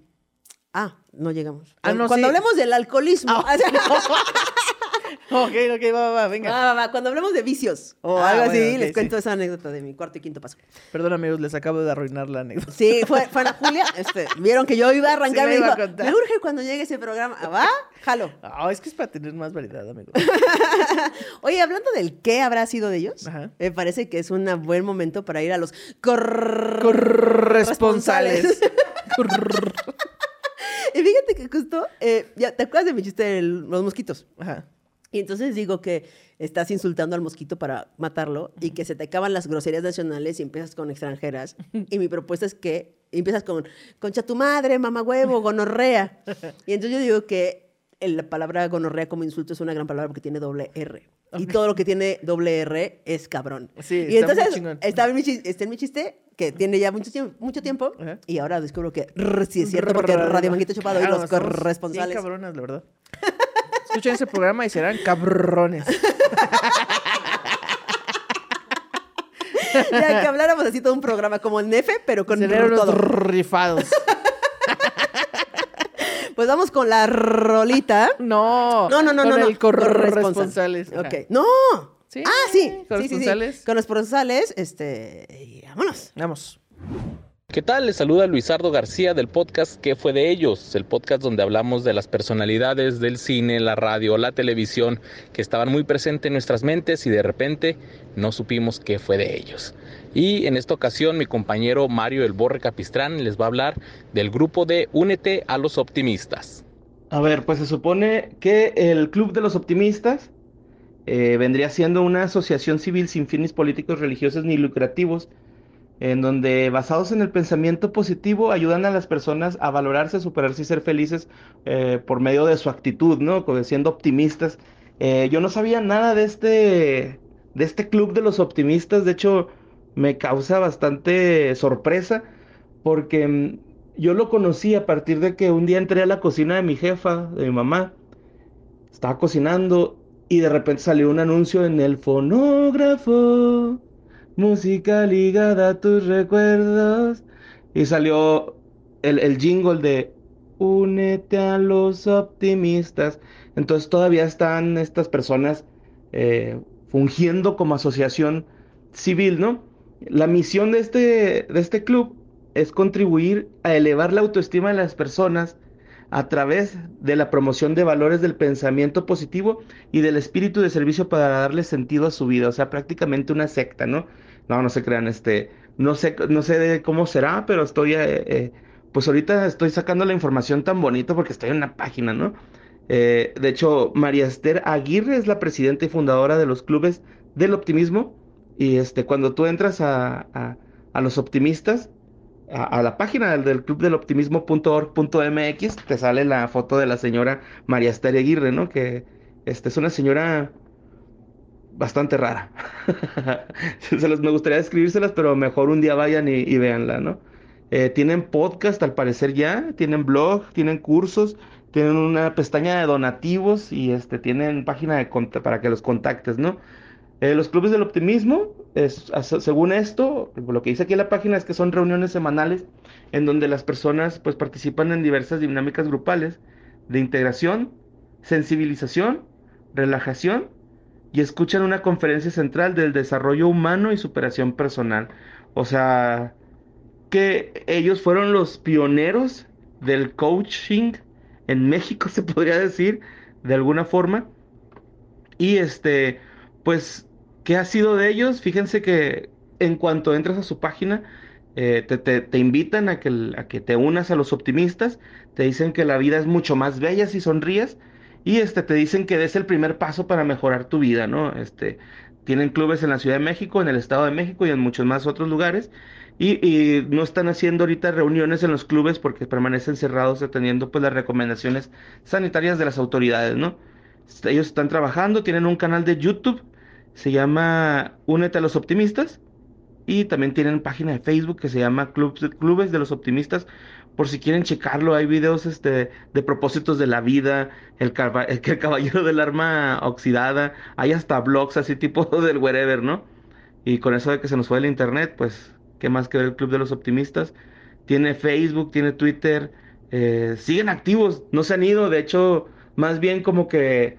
S2: Ah, no llegamos.
S1: Ah, no,
S2: cuando hablemos del alcoholismo.
S1: Ah, Ok, ok, va, va, venga.
S2: Va, va, va. Cuando hablemos de vicios o
S1: Ah,
S2: algo
S1: bueno,
S2: así, les
S1: sí.
S2: cuento esa anécdota de mi cuarto y quinto paso.
S1: Perdón, amigos, les acabo de arruinar la anécdota.
S2: Sí, fue, fue Ana Julia. Este, vieron que yo iba a arrancar.
S1: Sí, me
S2: me
S1: iba a
S2: dijo,
S1: contar.
S2: me urge cuando llegue ese programa. Ah, ¿Va? Jalo.
S1: Ah, es que es para tener más variedad, amigos.
S2: Oye, hablando del qué habrá sido de ellos,
S1: Ajá.
S2: me parece que es un buen momento para ir a los cor-
S1: Corresponsales.
S2: Y fíjate que justo, eh, ya, ¿te acuerdas de mi chiste de los mosquitos?
S1: Ajá.
S2: Y entonces digo que estás insultando al mosquito para matarlo y que se te acaban las groserías nacionales y empiezas con extranjeras. Y mi propuesta es que empiezas con concha tu madre, mamá huevo, gonorrea. Y entonces yo digo que la palabra gonorrea como insulto es una gran palabra porque tiene doble R. Y todo lo que tiene doble R es cabrón.
S1: Sí,
S2: y
S1: está muy
S2: entonces
S1: chingón.
S2: está en, mi chis- está en mi chiste que tiene ya mucho tiempo, mucho tiempo
S1: Ajá.
S2: y ahora descubro que rr, sí es cierto porque Radio Manguito Chupado y
S1: Claro,
S2: los
S1: estamos bien
S2: corresponsales.
S1: cabronas, la verdad. Escuchen ese programa y serán cabrones.
S2: ya que habláramos así todo un programa como el Nefe, pero con todo.
S1: rifados.
S2: Pues vamos con la rolita.
S1: No.
S2: No, no, no,
S1: con
S2: no. no.
S1: el corresponsales.
S2: Ok.
S1: Ajá.
S2: No.
S1: Sí,
S2: ah, sí. Sí, sí, sí.
S1: corresponsales.
S2: Corresponsales, este. y vámonos.
S1: Vamos.
S5: ¿Qué tal? Les saluda Luisardo García del podcast ¿Qué fue de ellos? El podcast donde hablamos de las personalidades del cine, la radio, la televisión, que estaban muy presentes en nuestras mentes y de repente no supimos qué fue de ellos. Y en esta ocasión mi compañero Mario El Borre Capistrán les va a hablar del grupo de Únete a los Optimistas.
S6: A ver, pues se supone que el Club de los Optimistas eh, vendría siendo una asociación civil sin fines políticos, religiosos ni lucrativos, en donde basados en el pensamiento positivo ayudan a las personas a valorarse, superarse y ser felices eh, por medio de su actitud, ¿no? Siendo optimistas. Eh, yo no sabía nada de este, de este Club de los Optimistas, de hecho me causa bastante sorpresa porque mm, yo lo conocí a partir de que un día entré a la cocina de mi jefa, de mi mamá, estaba cocinando y de repente salió un anuncio en el fonógrafo, música ligada a tus recuerdos, y salió el, el jingle de Únete a los optimistas. Entonces todavía están estas personas eh, fungiendo como asociación civil, ¿no? La misión de este, de este club es contribuir a elevar la autoestima de las personas a través de la promoción de valores del pensamiento positivo y del espíritu de servicio para darle sentido a su vida, o sea, prácticamente una secta, ¿no? No, no se crean, este, no sé, no sé de cómo será, pero estoy, eh, eh, pues ahorita estoy sacando la información tan bonito porque estoy en una página, ¿no? Eh, de hecho, María Esther Aguirre es la presidenta y fundadora de los clubes del optimismo y este, cuando tú entras a, a, los optimistas, a, a la página del, del club del optimismo.org.mx, te sale la foto de la señora María Esther Aguirre, ¿no? Que este, es una señora bastante rara. Se los, me gustaría describírselas, pero mejor un día vayan y, y véanla, ¿no? Eh, tienen podcast al parecer ya, tienen blog, tienen cursos, tienen una pestaña de donativos y este, tienen página de para que los contactes, ¿no? Eh, los clubes del optimismo, según esto, lo que dice aquí en la página es que son reuniones semanales en donde las personas pues participan en diversas dinámicas grupales de integración, sensibilización, relajación y escuchan una conferencia central del desarrollo humano y superación personal. O sea, que ellos fueron los pioneros del coaching en México, se podría decir, de alguna forma. Y este, pues, ¿qué ha sido de ellos? Fíjense que en cuanto entras a su página, eh, te, te- te invitan a que, a que te unas a los optimistas, te dicen que la vida es mucho más bella si sonríes, y este, te dicen que des el primer paso para mejorar tu vida, ¿no? Este, tienen clubes en la Ciudad de México, en el Estado de México y en muchos más otros lugares. Y, no están haciendo ahorita reuniones en los clubes porque permanecen cerrados atendiendo pues las recomendaciones sanitarias de las autoridades, ¿no? Ellos están trabajando, tienen un canal de YouTube, se llama Únete a los Optimistas. Y también tienen página de Facebook que se llama Clubes de los Optimistas. Por si quieren checarlo, hay videos este, de propósitos de la vida, el, caballero del arma oxidada, hay hasta blogs así tipo del wherever, ¿no? Y con eso de que se nos fue el internet, pues, ¿qué más que ver el Club de los Optimistas? Tiene Facebook, tiene Twitter, eh, siguen activos, no se han ido, de hecho, más bien como que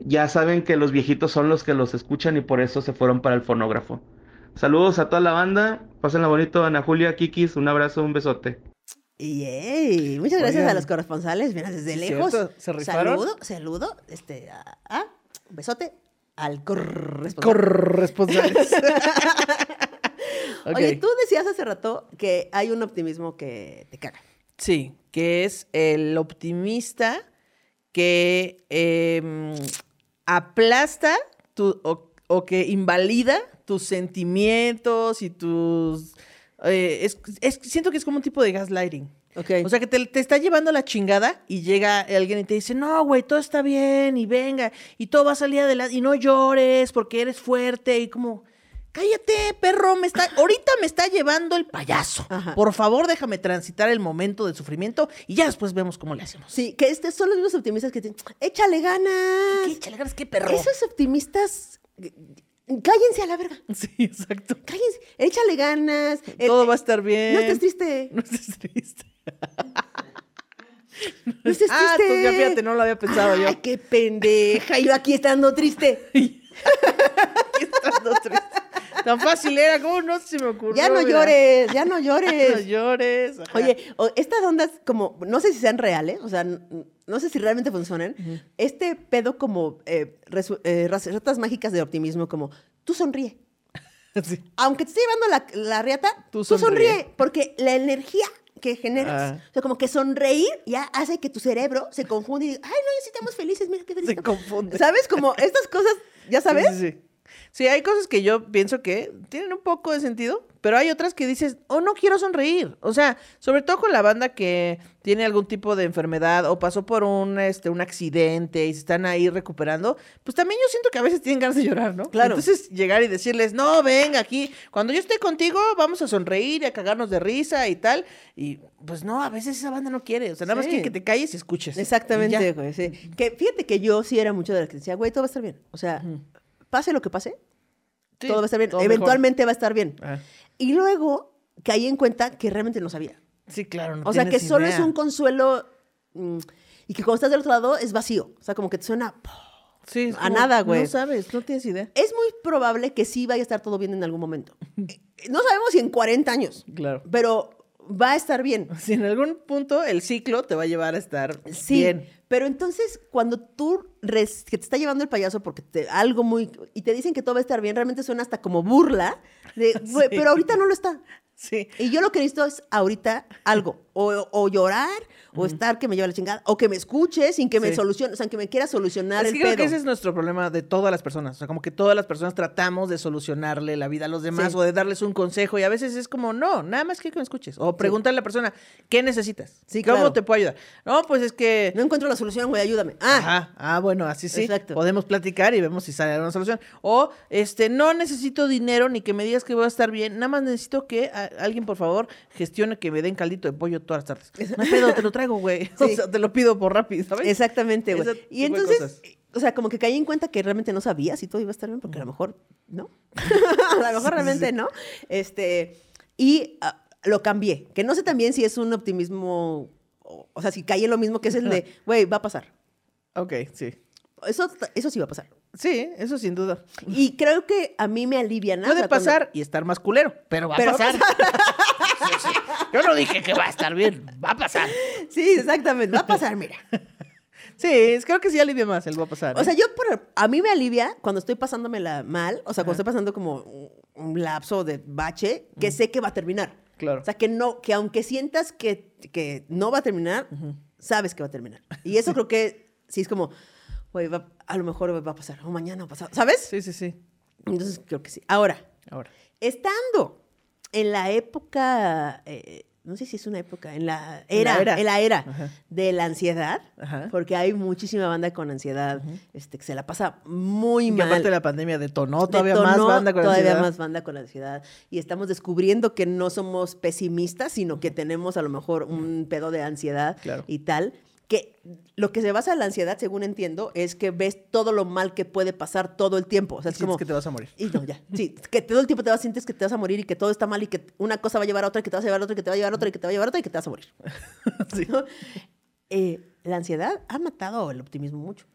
S6: ya saben que los viejitos son los que los escuchan y por eso se fueron para el fonógrafo. Saludos a toda la banda, pásenla bonito, Ana Julia, Kikis, un abrazo, un besote.
S2: Yay. Muchas gracias
S1: Oigan.
S2: a los corresponsales, mira, desde
S1: ¿Es
S2: lejos.
S1: cierto? ¿Se rifaron?
S2: Saludo, saludo, este, un besote al corresponsal.
S1: Corresponsales.
S2: Oye, tú decías hace rato que hay un optimismo que te caga.
S1: Sí, que es el optimista que em, aplasta tu, o, o que invalida tus sentimientos y tus... eh, es- es- siento que es como un tipo de gaslighting.
S2: Ok.
S1: O sea, que te, te está llevando la chingada y llega alguien y te dice, no, güey, todo está bien y venga, y todo va a salir adelante y no llores porque eres fuerte y como, cállate, perro, me está, ahorita me está llevando el payaso.
S2: Ajá.
S1: Por favor, déjame transitar el momento del sufrimiento y ya después vemos cómo le hacemos.
S2: Sí, que este son los mismos optimistas que te échale ganas.
S1: ¿Qué, échale ganas, qué perro?
S2: Esos optimistas, cállense a la verga.
S1: Sí, exacto.
S2: Cállense, échale ganas.
S1: Todo va a estar bien.
S2: No estés triste.
S1: No estés triste.
S2: No estés
S1: Ah,
S2: triste.
S1: tú ya fíjate, no lo había pensado yo.
S2: Ay, qué pendeja. Yo aquí estando triste.
S1: Estando triste. Tan fácil era, ¿cómo no se me ocurrió?
S2: Ya no llores, ya no
S1: No
S2: llores.
S1: llores. ajá.
S2: Oye, estas ondas como, no sé si sean reales, o sea, no sé si realmente funcionan. Este pedo como eh, eh, recetas mágicas de optimismo, como tú sonríe.
S1: Sí.
S2: Aunque te esté llevando la, la riata,
S1: Tú
S2: tú, sonríe.
S1: sonríe.
S2: Porque la energía que generas,
S1: Ah.
S2: o sea, como que sonreír ya hace que tu cerebro se confunde y diga, ay, no, ya sí estamos felices, mira qué felices.
S1: Se
S2: estamos".
S1: confunde.
S2: ¿Sabes? Como estas cosas, ¿ya sabes?
S1: Sí, sí, sí. Sí, hay cosas que yo pienso que tienen un poco de sentido, pero hay otras que dices, oh, no quiero sonreír. O sea, sobre todo con la banda que tiene algún tipo de enfermedad o pasó por un, este, un accidente y se están ahí recuperando, pues también yo siento que a veces tienen ganas de llorar, ¿no?
S2: Claro.
S1: Entonces llegar y decirles, no, venga aquí, cuando yo esté contigo vamos a sonreír y a cagarnos de risa y tal. Y pues no, a veces esa banda no quiere. O sea, nada más
S2: Sí.
S1: quiere que te calles y escuches.
S2: Exactamente, güey. sí. Que fíjate que yo sí era mucho de las que decía, güey, todo va a estar bien. O sea, pase lo que pase,
S1: Sí,
S2: todo va a estar bien.
S1: mejor.
S2: Eventualmente va a estar bien.
S1: Ah,
S2: Y luego caí en cuenta que realmente no sabía.
S1: sí, claro. no
S2: o sea, que solo
S1: idea.
S2: es un consuelo mm, y que cuando estás del otro lado es vacío. O sea, como que te suena...
S1: Sí,
S2: A
S1: como,
S2: nada, güey.
S1: No sabes, no tienes idea.
S2: Es muy probable que sí vaya a estar todo bien en algún momento. No sabemos si en 40 años,
S1: Claro.
S2: pero va a estar bien.
S1: Si en algún punto el ciclo te va a llevar a estar
S2: Sí,
S1: bien.
S2: pero entonces cuando tú res- que te está llevando el payaso porque te, algo muy y te dicen que todo va a estar bien, realmente suena hasta como burla, de, "Güey, pero ahorita no lo está.
S1: Sí.
S2: Y yo lo que necesito es ahorita algo, o, o llorar, o estar que me lleve la chingada, o que me escuche sin que me
S1: Sí.
S2: solucione, o sea, que me quiera solucionar
S1: Es
S2: el
S1: que creo que ese es nuestro problema de todas las personas. O sea, como que todas las personas tratamos de solucionarle la vida a los demás
S2: Sí.
S1: o de darles un consejo. Y a veces es como, no, nada más que me escuches. O pregúntale a la persona, ¿qué necesitas?
S2: Sí,
S1: ¿Cómo
S2: claro.
S1: te puedo ayudar? No, pues es que.
S2: No encuentro la solución, güey, ayúdame. Ah,
S1: Ajá, ah, bueno, así sí.
S2: Exacto.
S1: Podemos platicar y vemos si sale alguna solución. O, este, no necesito dinero ni que me digas que voy a estar bien. Nada más necesito que a- alguien, por favor, gestione que me den caldito de pollo todas las tardes. No pedo, te lo traigo, güey. O
S2: Sí.
S1: sea, te lo pido por rápido, ¿sabes?
S2: exactamente, güey. Y entonces, o sea, como que caí en cuenta que realmente no sabía si todo iba a estar bien, porque a lo mejor no. a lo mejor realmente no. Este, y ah, lo cambié. Que no sé también si es un optimismo, o, o sea, si caí en lo mismo que es el de, güey, va a pasar.
S1: Ok, sí.
S2: Eso, eso sí va a pasar.
S1: Sí, eso sin duda.
S2: Y creo que a mí me alivia nada.
S1: Puede pasar y estar más culero, pero va
S2: Pero
S1: a pasar. Sí, sí. Yo no dije que va a estar bien, va a pasar.
S2: Sí, exactamente. Va a pasar, mira.
S1: Sí, creo que sí alivia más el va a pasar.
S2: O
S1: ¿eh?
S2: sea, yo, por- a mí me alivia cuando estoy pasándomela mal, o sea, cuando estoy pasando como un, un lapso de bache, que sé que va a terminar.
S1: Claro.
S2: O sea, que no, que aunque sientas que, que no va a terminar, sabes que va a terminar. Y eso creo que sí es como, güey, va- a lo mejor va a pasar, o mañana va a pasar, ¿sabes?
S1: Sí, sí, sí.
S2: Entonces creo que sí. Ahora,
S1: Ahora.
S2: estando en la época, eh, no sé si es una época, en la
S1: En la
S2: era,
S1: era.
S2: en la era
S1: Ajá.
S2: de la ansiedad,
S1: Ajá.
S2: porque hay muchísima banda con ansiedad, este, que se la pasa muy
S1: Y
S2: mal.
S1: aparte la pandemia detonó todavía más banda con
S2: todavía
S1: ansiedad.
S2: más banda con ansiedad. Y estamos descubriendo que no somos pesimistas, sino que tenemos a lo mejor un pedo de ansiedad
S1: Claro.
S2: y tal. Que lo que se basa en la ansiedad, según entiendo, es que ves todo lo mal que puede pasar todo el tiempo. O sea, es
S1: Sientes
S2: como
S1: que te vas a morir.
S2: y no, ya. Sí, que todo el tiempo te vas, sientes que te vas a morir y que todo está mal y que una cosa va a llevar a otra, y que te vas a llevar a otra, y que te va a llevar a otra, y que te va a llevar a otra, y que te vas a morir.
S1: Sí.
S2: ¿No? Eh, la ansiedad ha matado el optimismo mucho.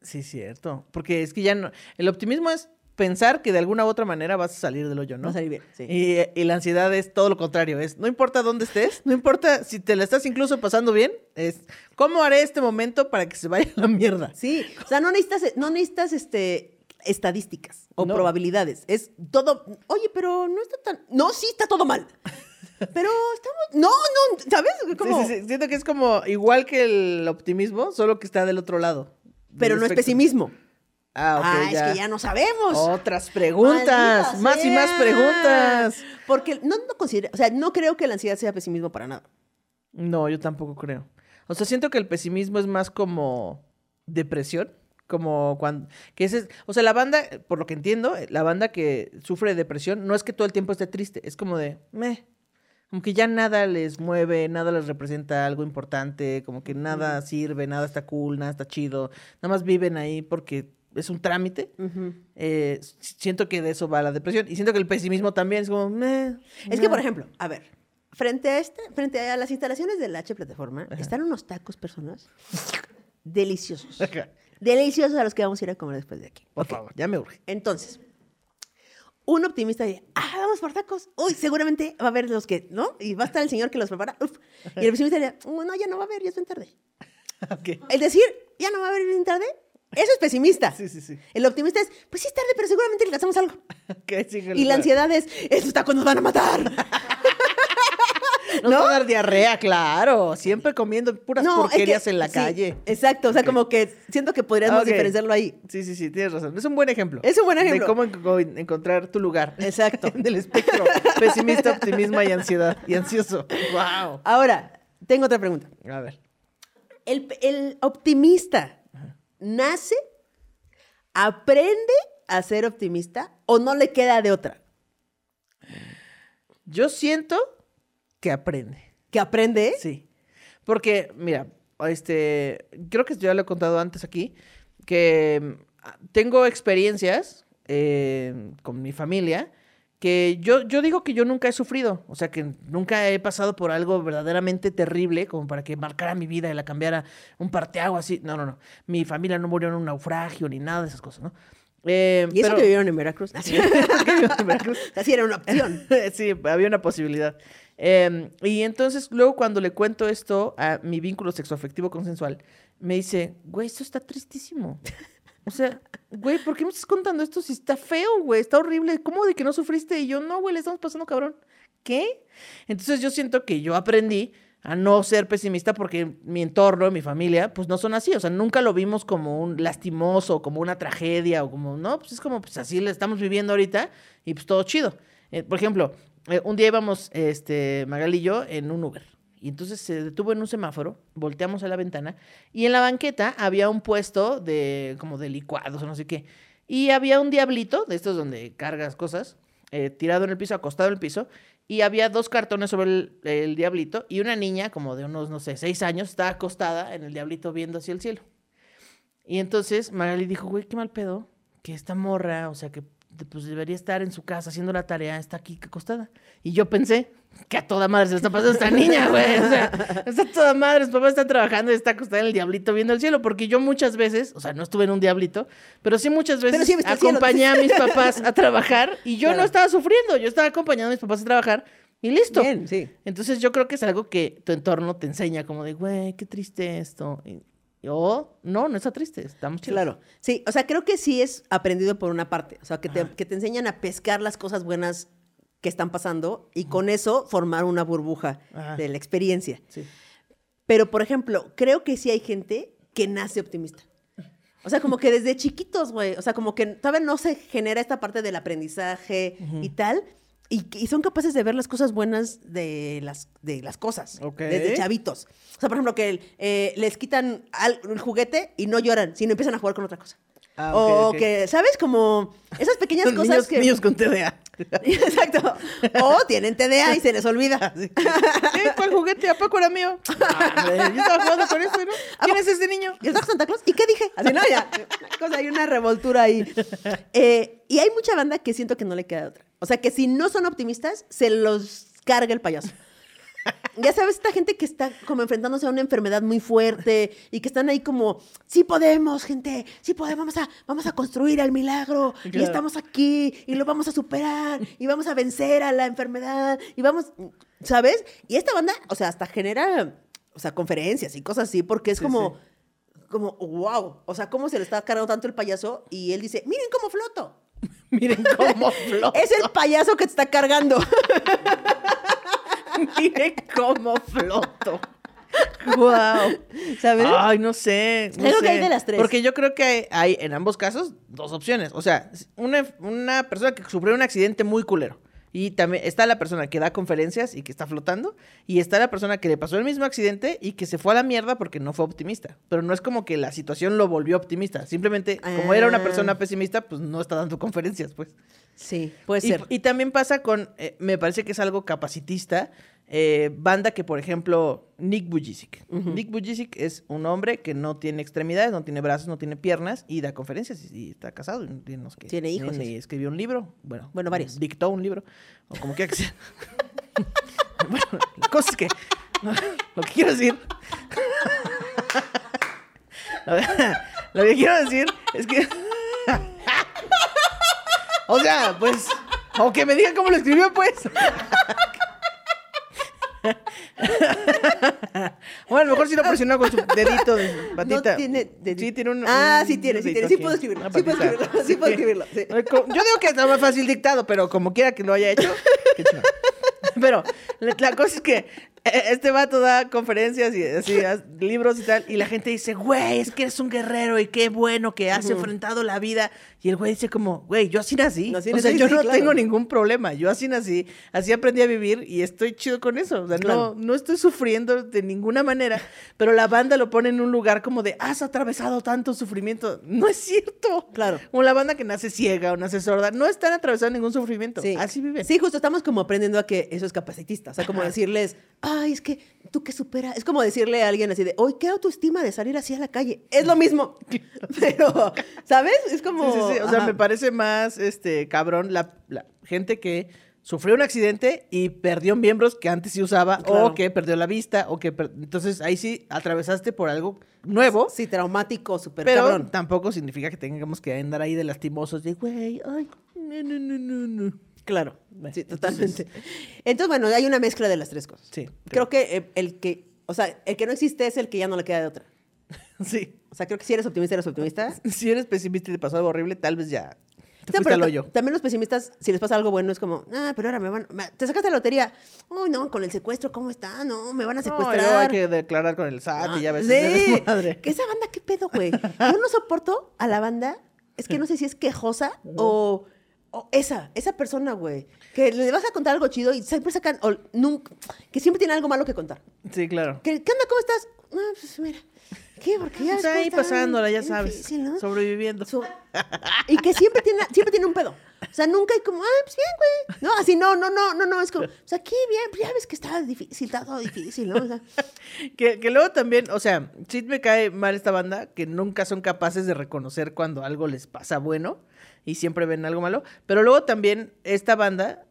S1: Sí, cierto. Porque es que ya no. El optimismo es pensar que de alguna u otra manera vas a salir del hoyo, ¿no?
S2: Va a salir bien, sí.
S1: Y, y la ansiedad es todo lo contrario. Es no importa dónde estés, no importa si te la estás incluso pasando bien, es ¿cómo haré este momento para que se vaya a la mierda?
S2: Sí, o sea, no necesitas, no necesitas este, estadísticas o
S1: No.
S2: probabilidades. Es todo, oye, pero no está tan... No, sí, está todo mal. Pero estamos... No, no, ¿sabes? Como-
S1: Sí, sí, sí. Siento que es como igual que el optimismo, solo que está del otro lado. del
S2: Pero no es pesimismo.
S1: Ah, ok,
S2: ah,
S1: ya.
S2: es que ya no sabemos.
S1: Otras preguntas,
S2: Maldita
S1: más y más preguntas.
S2: Porque no, no considero, o sea, no creo que la ansiedad sea pesimismo para nada.
S1: No, yo tampoco creo. O sea, siento que el pesimismo es más como depresión, como cuando que ese es- o sea, la banda, por lo que entiendo, la banda que sufre de depresión no es que todo el tiempo esté triste, es como de, meh, como que ya nada les mueve, nada les representa algo importante, como que nada sirve, nada está cool, nada está chido, nada más viven ahí porque es un trámite. Eh, s- siento que de eso va la depresión y siento que el pesimismo también es como, meh.
S2: Es que,
S1: nah".
S2: por ejemplo, a ver, frente a este, frente a las instalaciones de la H plataforma, están unos tacos, personas, deliciosos.
S1: Ajá.
S2: deliciosos a los que vamos a ir a comer después de aquí.
S1: Por
S2: Ok.
S1: favor, ya me urge.
S2: Entonces, un optimista dice, ah, vamos por tacos. Uy, seguramente va a haber los que, ¿no? Y va a estar el señor que los prepara. Uf. Y el pesimista diría, "Uh, no, ya no va a haber, ya es bien tarde.
S1: Ok.
S2: El decir, ya no va a haber bien tarde, eso es pesimista.
S1: Sí, sí, sí.
S2: El optimista es, pues sí es tarde, pero seguramente le hacemos algo. Y la ansiedad es, estos tacos nos van a matar.
S1: Nos
S2: ¿No?
S1: va a dar diarrea, claro. Siempre comiendo puras
S2: es que-
S1: porquerías en la
S2: sí,
S1: calle.
S2: exacto, o sea, como que siento que podríamos diferenciarlo ahí.
S1: Sí, sí, sí, tienes razón. Es un buen ejemplo.
S2: Es un buen ejemplo.
S1: De cómo en- encontrar tu lugar.
S2: Exacto.
S1: en el espectro. Pesimista, optimismo y ansiedad. Y ansioso. Wow.
S2: Ahora, tengo otra pregunta.
S1: A ver.
S2: El, el optimista nace, aprende a ser optimista o no le queda de otra.
S1: Yo siento que aprende.
S2: Que aprende.
S1: Sí. Porque, mira, este, creo que ya lo he contado antes aquí, que mm, tengo experiencias eh, con mi familia que yo, yo digo que yo nunca he sufrido, o sea, que nunca he pasado por algo verdaderamente terrible como para que marcara mi vida y la cambiara un parteago así. No, no, no. Mi familia no murió en un naufragio ni nada de esas cosas, ¿no? Eh,
S2: Y eso
S1: pero-
S2: que vivieron en Veracruz. Así,
S1: en Veracruz.
S2: Así era una opción.
S1: sí, había una posibilidad. Eh, y entonces, luego cuando le cuento esto a mi vínculo sexoafectivo consensual, me dice, güey, esto está tristísimo. O sea, güey, ¿por qué me estás contando esto si está feo, güey? Está horrible. ¿Cómo de que no sufriste? Y yo, no, güey, le estamos pasando cabrón. ¿Qué? Entonces yo siento que yo aprendí a no ser pesimista porque mi entorno, mi familia, pues no son así. O sea, nunca lo vimos como un lastimoso, como una tragedia o como, no, pues es como, pues así le estamos viviendo ahorita y pues todo chido. Eh, por ejemplo, eh, un día íbamos, este, Magal y yo, en un Uber. Y entonces se detuvo en un semáforo, volteamos a la ventana y en la banqueta había un puesto de como de licuados o no sé qué. Y había un diablito, de estos donde cargas cosas, eh, tirado en el piso, acostado en el piso, y había dos cartones sobre el, diablito y una niña como de unos, no sé, seis años, estaba acostada en el diablito viendo hacia el cielo. Y entonces Magali dijo, güey, qué mal pedo, que esta morra, o sea, que pues debería estar en su casa haciendo la tarea, está aquí acostada. Y yo pensé que a toda madre se le está pasando a esta niña, güey. O sea, está toda madre, su papá está trabajando y está acostada en el diablito viendo el cielo, porque yo muchas veces, o sea, no estuve en un diablito, pero sí muchas veces
S2: sí
S1: acompañé a mis papás a trabajar y yo no estaba sufriendo, yo estaba acompañando a mis papás a trabajar y listo.
S2: Bien, sí.
S1: Entonces yo creo que es algo que tu entorno te enseña, como de, güey, qué triste esto. Y, o, no, no está triste, estamos chidos.
S2: Claro. Sí, o sea, creo que sí es aprendido por una parte. O sea, que te, que te enseñan a pescar las cosas buenas que están pasando y con eso formar una burbuja
S1: Ajá.
S2: de la experiencia.
S1: Sí.
S2: Pero, por ejemplo, creo que sí hay gente que nace optimista. O sea, como que desde chiquitos, güey. O sea, como que todavía no se genera esta parte del aprendizaje y tal. Y, y son capaces de ver las cosas buenas de las, de las cosas.
S1: Ok.
S2: Desde chavitos. O sea, por ejemplo, que eh, les quitan al- el juguete y no lloran, sino empiezan a jugar con otra cosa.
S1: Ah,
S2: o que, ¿sabes? Como esas pequeñas cosas
S1: niños,
S2: que...
S1: niños con TDA.
S2: Exacto. O tienen TDA y se les olvida.
S1: ¿Qué? ¿Cuál juguete? ¿A poco era mío? Ah, yo estaba jugando con eso, ¿no? ¿Quién es este niño?
S2: ¿Y está Santa Claus? ¿Y qué dije? Así, no, ya. Una cosa, hay una revoltura ahí. Eh, y hay mucha banda que siento que no le queda otra. O sea, que si no son optimistas, se los carga el payaso. ya sabes, esta gente que está como enfrentándose a una enfermedad muy fuerte y que están ahí como, sí podemos, gente, sí podemos, vamos a, vamos a construir el milagro y estamos aquí y lo vamos a superar y vamos a vencer a la enfermedad y vamos, ¿sabes? Y esta banda, o sea, hasta genera, o sea, conferencias y cosas así porque es
S1: Sí,
S2: como, como, wow, o sea, cómo se le está cargando tanto el payaso y él dice, miren cómo floto.
S1: Miren cómo flota.
S2: Es el payaso que te está cargando.
S1: Miren cómo floto. Wow.
S2: ¿Sabes?
S1: Ay, no sé. no
S2: Es lo que hay de las tres.
S1: Porque yo creo que hay, hay, en ambos casos dos opciones. O sea, una, una persona que sufrió un accidente muy culero. Y también está la persona que da conferencias y que está flotando. Y está la persona que le pasó el mismo accidente y que se fue a la mierda porque no fue optimista. Pero no es como que la situación lo volvió optimista. Simplemente, como era una
S2: Ah.
S1: persona pesimista, pues no está dando conferencias, pues.
S2: Sí, puede ser.
S1: y también pasa con, eh, me parece que es algo capacitista, eh, banda que, por ejemplo, Nick Bujicic. Nick Bujicic es un hombre que no tiene extremidades, no tiene brazos, no tiene piernas y da conferencias y, y está casado. y tiene,
S2: hijos,
S1: Y escribió un libro, bueno,
S2: Bueno, varios.
S1: Dictó un libro, o como quiera que sea. bueno, la cosa es que, lo que quiero decir... lo, lo que quiero decir es que... O sea, pues, o que me digan cómo lo escribió, pues. bueno, a lo mejor si lo presionó con su dedito de patita.
S2: No tiene dedito.
S1: Sí, tiene un.
S2: Ah,
S1: un
S2: sí tiene, sí tiene. Sí puedo escribirlo, sí puedo escribirlo, sí puedo escribirlo, sí.
S1: Yo digo que está más fácil dictado, pero como quiera que lo haya hecho. qué. Pero la, cosa es que eh, este vato da conferencias y así, libros y tal, y la gente dice, güey, es que eres un guerrero y qué bueno que has enfrentado la vida. Y el güey dice como, güey, yo así nací.
S2: Así
S1: o sea,
S2: nací,
S1: yo
S2: sí,
S1: no
S2: claro.
S1: tengo ningún problema. Yo así nací, así aprendí a vivir y estoy chido con eso. O sea,
S2: Claro.
S1: no, no estoy sufriendo de ninguna manera, pero la banda lo pone en un lugar como de, has atravesado tanto sufrimiento. No es cierto.
S2: Claro.
S1: Como la banda que nace ciega o nace sorda, no están atravesando ningún sufrimiento.
S2: Sí.
S1: Así viven.
S2: Sí, justo estamos como aprendiendo a que eso es capacitista. O sea, como decirles, ay, es que tú que supera. Es como decirle a alguien así de, hoy, qué autoestima de salir así a la calle. Es lo mismo. Pero, ¿sabes? Es como.
S1: Sí, sí, sí. O sea,
S2: ajá.
S1: me parece más este cabrón la, la gente que sufrió un accidente y perdió miembros que antes sí usaba,
S2: Claro.
S1: o que perdió la vista, o que per- entonces ahí sí atravesaste por algo nuevo.
S2: Sí, traumático, súper
S1: Pero
S2: cabrón.
S1: tampoco significa que tengamos que andar ahí de lastimosos de, güey, ay, no, no, no, no, no.
S2: Claro, sí, totalmente. Entonces, bueno, hay una mezcla de las tres cosas.
S1: Sí,
S2: Creo que eh, el que, o sea, el que no existe es el que ya no le queda de otra.
S1: Sí.
S2: O sea, creo que si eres optimista, eres optimista.
S1: Si eres pesimista y te pasó algo horrible, tal vez ya te
S2: No, pero
S1: hoyo.
S2: También los pesimistas, si les pasa algo bueno, es como, ah, pero ahora me van, me- te sacaste la lotería. Uy, no, con el secuestro, ¿cómo está? No, me van a
S1: No,
S2: secuestrar.
S1: luego hay que declarar con el SAT y ya ves.
S2: Sí.
S1: madre.
S2: Que esa banda, ¿qué pedo, güey? Yo no soporto a la banda, es que no sé si es quejosa o, o esa, esa persona, güey. Que le vas a contar algo chido y siempre sacan, o nunca, que siempre tiene algo malo que contar.
S1: Sí, claro.
S2: ¿Qué, qué onda? ¿Cómo estás? No, pues mira. ¿Qué? Porque ya
S1: Pues
S2: cómo
S1: ahí
S2: está
S1: pasándola, ya sabes.
S2: difícil, ¿no?
S1: Sobreviviendo.
S2: Y que siempre tiene, siempre tiene un pedo. O sea, nunca hay como, ah, pues bien, güey. No, así, no, no, no, no, no. Es como, o sea, aquí bien, pues ya ves que está difícil, está todo difícil, ¿no? O sea,
S1: Que, que luego también, o sea, sí me cae mal esta banda que nunca son capaces de reconocer cuando algo les pasa bueno y siempre ven algo malo. Pero luego también esta banda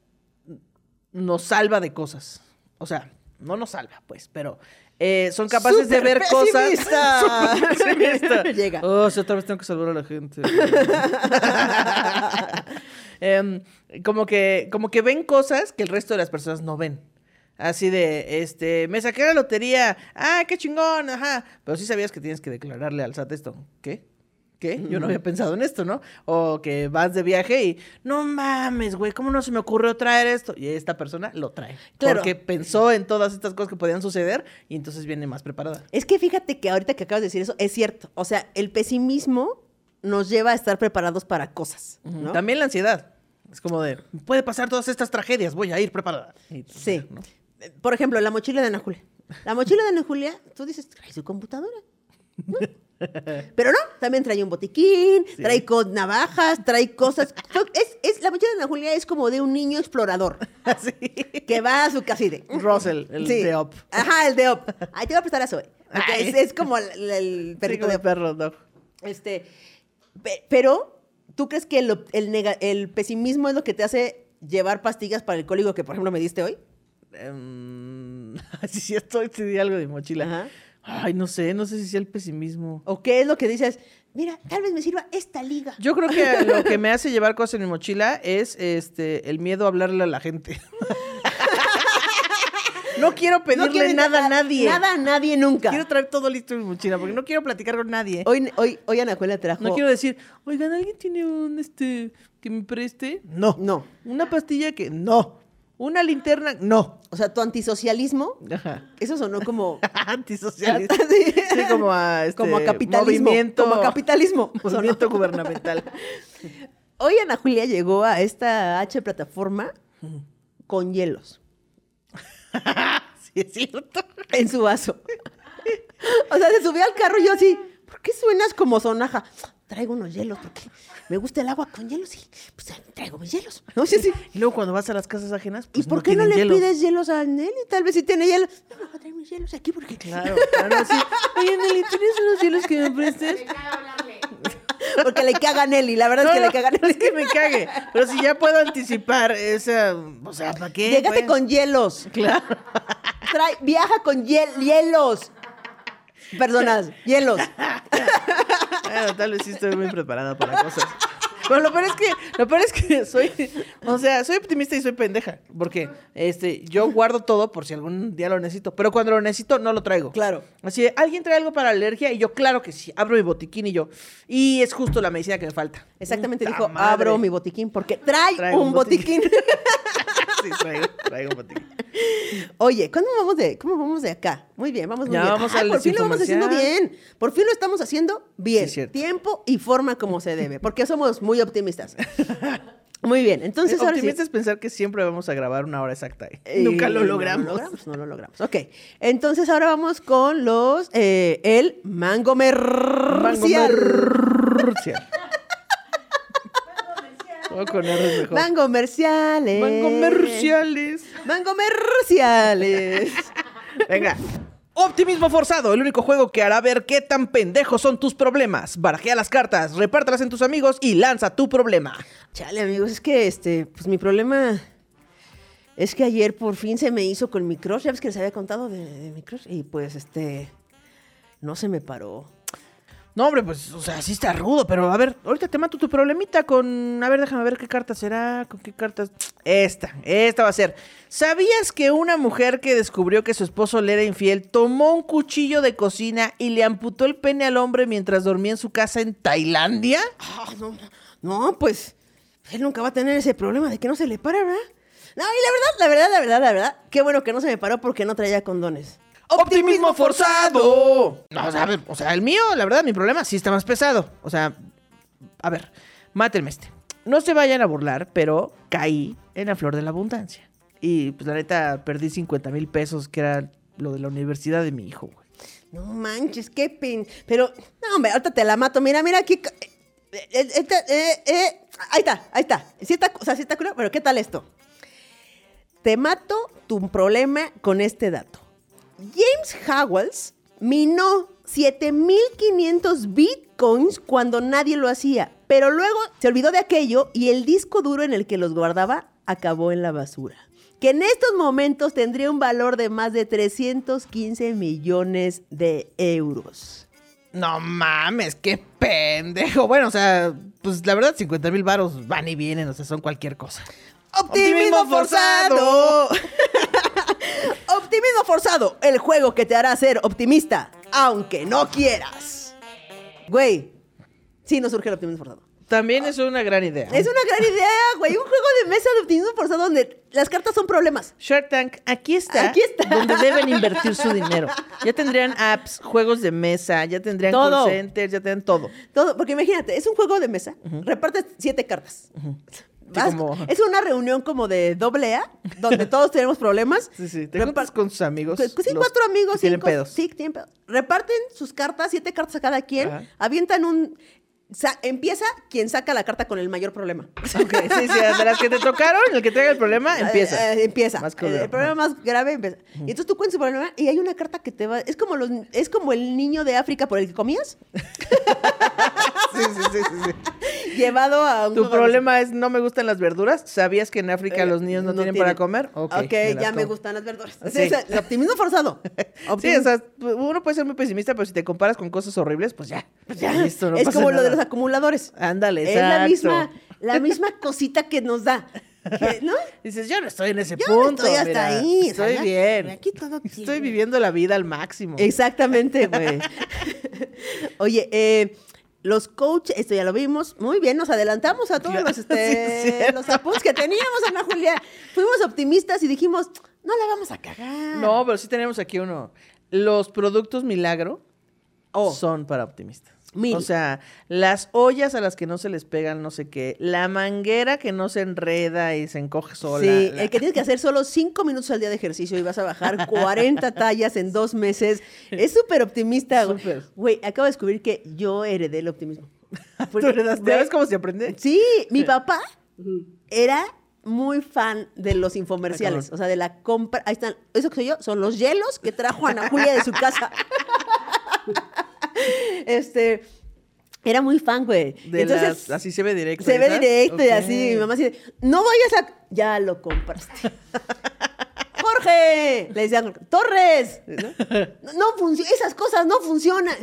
S1: nos salva de cosas. O sea, no nos salva, pues, pero eh, son capaces de
S2: ¡Súper
S1: ver cosas.
S2: pesimista!
S1: ¡Súper pesimista!
S2: Llega.
S1: Oh, sí, otra vez tengo que salvar a la gente. Em, como que, como que ven cosas que el resto de las personas no ven. Así de, este, me saqué la lotería. Ah, qué chingón, ajá. Pero sí sabías que tienes que declararle al SAT esto. ¿Qué? ¿Qué? Yo no había pensado en esto, ¿no? O que vas de viaje y, no mames, güey, ¿cómo no se me ocurrió traer esto? Y esta persona lo trae.
S2: Claro.
S1: Porque pensó en todas estas cosas que podían suceder y entonces viene más preparada.
S2: Es que fíjate que ahorita que acabas de decir eso, es cierto. O sea, el pesimismo nos lleva a estar preparados para cosas, ¿no?
S1: También la ansiedad. Es como de, puede pasar todas estas tragedias, voy a ir preparada. Y,
S2: Sí.
S1: ¿no?
S2: Por ejemplo, la mochila de Ana Julia. La mochila de Ana Julia, tú dices, trae su computadora. ¿no? Pero no, también trae un botiquín, trae con navajas, trae cosas. Es, es, la mochila de Ana Julia es como de un niño explorador
S1: Así.
S2: que va a su casa de...
S1: Russell, el
S2: Sí.
S1: de Up.
S2: Ajá, el de Op. Ahí te voy a prestar a Zoe. Es, es como el, el
S1: Sí,
S2: perrito
S1: como
S2: de
S1: perro, no.
S2: Este, pe- pero, ¿tú crees que el, op- el nega- el pesimismo es lo que te hace llevar pastillas para el cólico que, por ejemplo, me diste hoy?
S1: Em, sí, sí, estoy, di algo de mochila.
S2: Ajá.
S1: Ay, no sé, no sé si sea el pesimismo.
S2: ¿O qué es lo que dices? Mira, tal vez me sirva esta liga.
S1: Yo creo que lo que me hace llevar cosas en mi mochila es este el miedo a hablarle a la gente. no quiero pedirle
S2: No
S1: nada a nadie.
S2: Nada a nadie nunca.
S1: Quiero traer todo listo en mi mochila porque no quiero platicar con nadie.
S2: Hoy, hoy, hoy Ana Juela trajo.
S1: No quiero decir, oigan, ¿alguien tiene un este que me preste? No.
S2: No.
S1: Una pastilla que no. Una linterna, no.
S2: O sea, tu antisocialismo,
S1: Ajá.
S2: eso sonó como.
S1: Antisocialista.
S2: Sí.
S1: Sí, como a, este,
S2: como a capitalismo.
S1: movimiento-
S2: Como a capitalismo.
S1: Movimiento gubernamental.
S2: Hoy Ana Julia llegó a esta H plataforma con hielos
S1: sí, es cierto.
S2: en su vaso. O sea, se subió al carro y yo así, ¿por qué suenas como sonaja? Traigo unos hielos porque me gusta el agua con hielos y pues traigo mis hielos. No sé si.
S1: Y luego cuando vas a las casas ajenas,
S2: ¿Y
S1: pues
S2: por qué no le
S1: hielos.
S2: pides hielos a Nelly? Tal vez si tiene hielos. No, no, voy a traer mis hielos aquí porque.
S1: Claro, claro, sí. Oye, Nelly, ¿tienes unos hielos que me prestes?
S2: Porque le caga a Nelly. La verdad es que le caga a
S1: no
S2: Nelly.
S1: es que me cague. Pero si ya puedo anticipar esa... O sea, ¿para qué?
S2: Llegaste
S1: pues?
S2: con hielos.
S1: Claro.
S2: Trae, viaja con hiel- hielos. Personas, hielos.
S1: Bueno, tal vez sí estoy muy preparada para cosas. Pero lo peor es que, lo peor es que soy, o sea, soy optimista y soy pendeja. Porque este, yo guardo todo por si algún día lo necesito. Pero cuando lo necesito, no lo traigo.
S2: Claro.
S1: Así alguien trae algo para alergia y yo, claro que sí, abro mi botiquín y yo. Y es justo la medicina que me falta.
S2: Exactamente dijo,
S1: madre.
S2: abro mi botiquín porque trae
S1: Traigo
S2: un
S1: un
S2: botiquín.
S1: sí, traigo, traigo un botiquín.
S2: Oye, ¿cuándo vamos de, cómo vamos de acá? Muy bien, vamos muy
S1: Ya
S2: bien.
S1: vamos
S2: Ay,
S1: al
S2: por fin lo vamos haciendo bien. Por fin lo estamos haciendo bien.
S1: Sí.
S2: Tiempo y forma como se debe, porque somos muy optimistas. Muy bien, entonces ahora sí.
S1: Optimista es pensar que siempre vamos a grabar una hora exacta. ¿eh?
S2: Eh,
S1: Nunca lo logramos.
S2: No lo logramos, no lo logramos. Ok, entonces ahora vamos con los, eh, el mango
S1: Mango
S2: mercial.
S1: Con R mejor.
S2: Mango merciales.
S1: Mango merciales.
S2: Mango merciales.
S1: Venga. Optimismo forzado, el único juego que hará ver qué tan pendejos son tus problemas. Barajea las cartas, repártalas en tus amigos y lanza tu problema.
S2: Chale, amigos, es que este, pues mi problema es que ayer por fin se me hizo con mi crush. Ya ves que les había contado de, de mi crush. Y pues este, no se me paró.
S1: No, hombre, pues, o sea, sí está rudo, pero a ver, ahorita te mato tu problemita con. A ver, déjame ver qué carta será, con qué cartas. Esta, esta va a ser. ¿Sabías que una mujer que descubrió que su esposo le era infiel tomó un cuchillo de cocina y le amputó el pene al hombre mientras dormía en su casa en Tailandia?
S2: Ah, no, no, pues él nunca va a tener ese problema de que no se le para, ¿verdad? No, y la verdad, la verdad, la verdad, la verdad, qué bueno que no se me paró porque no traía condones.
S1: ¡Optimismo forzado! No, o sea, a ver, o sea, el mío, la verdad, mi problema sí está más pesado. O sea, a ver, mátenme este. No se vayan a burlar, pero caí en la flor de la abundancia. Y pues la neta, perdí 50 mil pesos, que era lo de la universidad de mi hijo, güey.
S2: No manches, qué pin. Pero, no, hombre, ahorita te la mato. Mira, mira aquí. Eh, eh, este, eh, eh, ahí está, ahí está. Sí está, o sea, sí está curado, pero ¿qué tal esto? Te mato tu problema con este dato. James Howells minó 7500 bitcoins cuando nadie lo hacía, pero luego se olvidó de aquello y el disco duro en el que los guardaba acabó en la basura. Que en estos momentos tendría un valor de más de 315 millones de euros.
S1: No mames, qué pendejo. Bueno, o sea, pues la verdad, 50 mil varos van y vienen, o sea, son cualquier cosa.
S2: ¡Optimismo forzado! Optimismo forzado, el juego que te hará ser optimista, aunque no quieras. Güey, sí nos surge el optimismo forzado.
S1: También es una gran idea.
S2: Es una gran idea, güey. Un juego de mesa de optimismo forzado donde las cartas son problemas.
S1: Shark Tank, aquí está.
S2: Aquí está.
S1: Donde deben invertir su dinero. Ya tendrían apps, juegos de mesa, ya tendrían
S2: Todo.
S1: call centers, ya tendrían todo.
S2: Todo, porque imagínate, es un juego de mesa, repartes siete cartas. Vas-
S1: como-
S2: Es una reunión como de doble A, donde todos tenemos problemas.
S1: Sí, sí. Te
S2: Repar-
S1: con sus amigos.
S2: Sí, cuatro amigos,
S1: tienen
S2: cinco.
S1: pedos.
S2: Sí, tienen pedos. Reparten sus cartas, siete cartas a cada quien,
S1: Ajá.
S2: avientan un... sa- empieza quien saca la carta con el mayor problema.
S1: Ok, sí, sí, de las que te tocaron, el que traiga el problema, empieza.
S2: Eh, eh, empieza.
S1: Más
S2: Eh,
S1: culero.
S2: el problema más grave empieza. Y entonces tú cuentas su problema y hay una carta que te va... Es como, los, es como el niño de África por el que comías.
S1: Sí, sí, sí, sí, sí, sí.
S2: Llevado a un
S1: Tu problema es no me gustan las verduras. ¿Sabías que en África
S2: Eh,
S1: los niños no,
S2: no
S1: tienen,
S2: tienen.
S1: para comer? Ok,
S2: Ok,
S1: las
S2: ya me gustan las verduras.
S1: Sí.
S2: O sea, el optimismo forzado.
S1: Sí, o sea, uno puede ser muy pesimista, pero si te comparas con cosas horribles, pues ya.
S2: Ya,
S1: Listo, no
S2: es
S1: pasa
S2: como lo de los acumuladores.
S1: Ándale,
S2: Es la
S1: exacto.
S2: misma, la misma cosita que nos da. ¿No?
S1: Dices, yo no estoy en ese
S2: Yo no
S1: punto.
S2: estoy hasta
S1: mira,
S2: ahí,
S1: Estoy bien.
S2: aquí todo
S1: Estoy viviendo la vida al máximo.
S2: Exactamente, güey. Oye, eh, los coaches, esto ya lo vimos. Muy bien, nos adelantamos a todos los, este, los apuntes que teníamos, Ana Julia. Fuimos optimistas y dijimos, no la vamos a cagar.
S1: No, pero sí tenemos aquí uno. Los productos milagro son para optimistas.
S2: Mil.
S1: O sea, las ollas a las que no se les pegan no sé qué, la manguera que no se enreda y se encoge sola.
S2: Sí,
S1: la-
S2: el que tienes que hacer solo cinco minutos al día de ejercicio y vas a bajar 40 tallas en dos meses. Es súper optimista, güey. Acabo de descubrir que yo heredé el optimismo.
S1: ¿Tú heredaste? ¿Ves cómo se aprende?
S2: Sí, mi papá era muy fan de los infomerciales, o sea, de la compra. Ahí están, eso que soy yo, son los hielos que trajo Ana Julia de su casa. este, era muy fan, güey.
S1: De
S2: Entonces,
S1: las- así se ve directo.
S2: se ve directo y así. Mi mamá de, no vayas a... Ya lo compraste. Jorge, le decían, Torres, ¿no, no funciona, esas cosas no funcionan.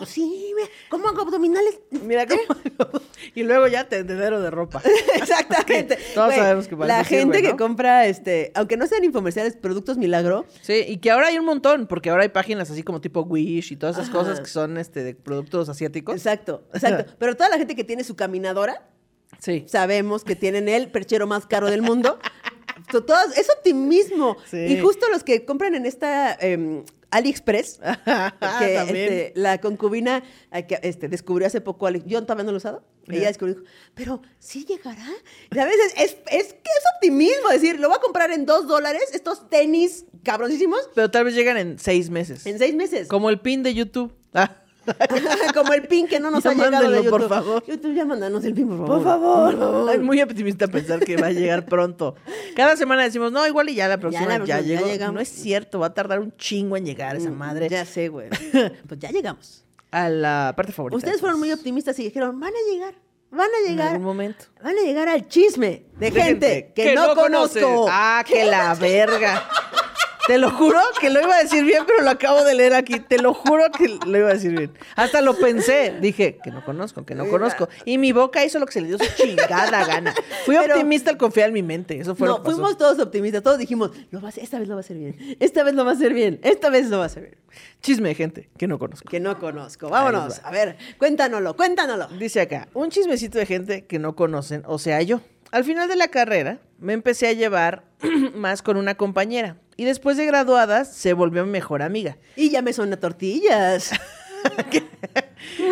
S2: No, sí, ¿cómo hago abdominales?
S1: Mira cómo. y luego ya tendedero de ropa.
S2: Exactamente.
S1: Ok, todos sabemos que
S2: La
S1: sirve,
S2: gente que compra, este, aunque no sean infomerciales, productos milagro,
S1: Sí, y que ahora hay un montón, porque ahora hay páginas así como tipo Wish y todas esas
S2: Ajá.
S1: cosas que son este de productos asiáticos.
S2: exacto, exacto. Pero toda la gente que tiene su caminadora,
S1: Sí.
S2: sabemos que tienen el perchero más caro del mundo. To- todas- es optimismo.
S1: Sí.
S2: Y justo los que compran en esta em, AliExpress, que este, la concubina eh, que, este, descubrió hace poco, yo todavía no lo he usado, ella descubrió, dijo, pero sí llegará. Y a veces es, es que es optimismo decir, lo voy a comprar en dos dólares, estos tenis cabroncísimos,
S1: Pero tal vez llegan en seis meses.
S2: en seis meses.
S1: Como el pin de YouTube. Ah.
S2: Como el pin que no nos
S1: Ya
S2: ha llegado de
S1: mándenlo, por
S2: YouTube.
S1: favor.
S2: YouTube, ya mándanos el pin, por favor.
S1: Por favor. Es muy optimista pensar que va a llegar pronto. Cada semana decimos, no, igual y ya la próxima
S2: la
S1: ya,
S2: próxima ya
S1: llegó.
S2: llegamos.
S1: no es cierto, va a tardar un chingo en llegar esa madre
S2: Ya sé, güey. Pues ya llegamos.
S1: a la parte favorita.
S2: Ustedes fueron muy optimistas y dijeron, van a llegar, van a
S1: en
S2: llegar,
S1: algún momento.
S2: van a llegar al chisme de,
S1: De
S2: gente, que, no, conozco.
S1: Ah, que la verga. Te lo juro que lo iba a decir bien, pero lo acabo de leer aquí. Te lo juro que lo iba a decir bien. Hasta lo pensé. Dije, que no conozco, que no conozco. Y mi boca hizo lo que se le dio su chingada gana. Fui
S2: Pero-
S1: optimista al confiar en mi mente. Eso fue lo
S2: No,
S1: que pasó.
S2: fuimos todos optimistas, todos dijimos, lo va a hacer- esta vez lo va a hacer bien, esta vez lo va a hacer bien, esta vez lo va a hacer bien.
S1: Chisme de gente que no conozco.
S2: Que no conozco. Vámonos,
S1: va.
S2: a ver, cuéntanoslo, cuéntanoslo.
S1: Dice acá, un chismecito de gente que no conocen, o sea, yo. Al final de la carrera me empecé a llevar más con una compañera y después de graduadas se volvió mi mejor amiga.
S2: Y ya me suena tortillas.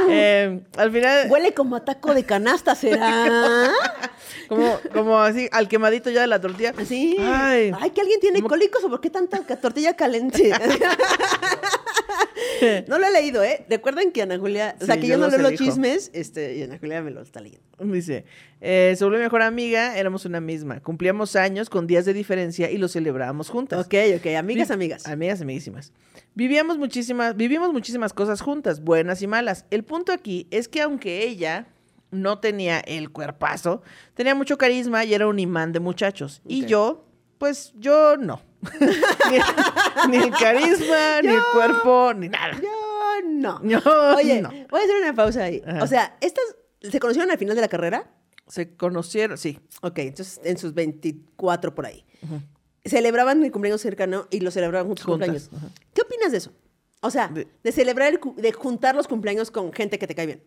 S1: Eh, al final,
S2: Huele como a taco de canasta, ¿será?
S1: como, como así, al quemadito ya de la tortilla.
S2: Sí. Ay,
S1: Ay,
S2: que alguien tiene
S1: como-
S2: cólicos o por qué tanta tortilla caliente. no lo he leído, ¿eh? Recuerden que Ana Julia, o sea,
S1: Sí,
S2: que
S1: yo
S2: no leo los
S1: elijo.
S2: chismes, este, y Ana Julia me lo está leyendo.
S1: Dice, eh, volvió mi mejor amiga, éramos una misma. Cumplíamos años con días de diferencia y los celebrábamos juntas.
S2: Ok, ok, amigas,
S1: Vi-
S2: amigas.
S1: Amigas, amiguísimas. Vivíamos muchísimas, vivimos muchísimas cosas juntas, buenas y malas. El punto aquí es que aunque ella no tenía el cuerpazo, tenía mucho carisma y era un imán de muchachos. Y yo, pues yo no. ni, ni el carisma, ni el cuerpo, ni nada.
S2: Yo no.
S1: Yo
S2: Oye,
S1: no.
S2: voy a hacer una pausa ahí.
S1: Ajá.
S2: O sea, ¿estas se conocieron al final de la carrera?
S1: Se conocieron, sí.
S2: Ok, entonces en sus 24 por ahí. Celebraban el cumpleaños cercano y lo celebraban juntos
S1: Juntas,
S2: cumpleaños.
S1: ajá.
S2: ¿Qué opinas de eso? O sea,
S1: De-
S2: de, celebrar, el de juntar los cumpleaños con gente que te cae bien.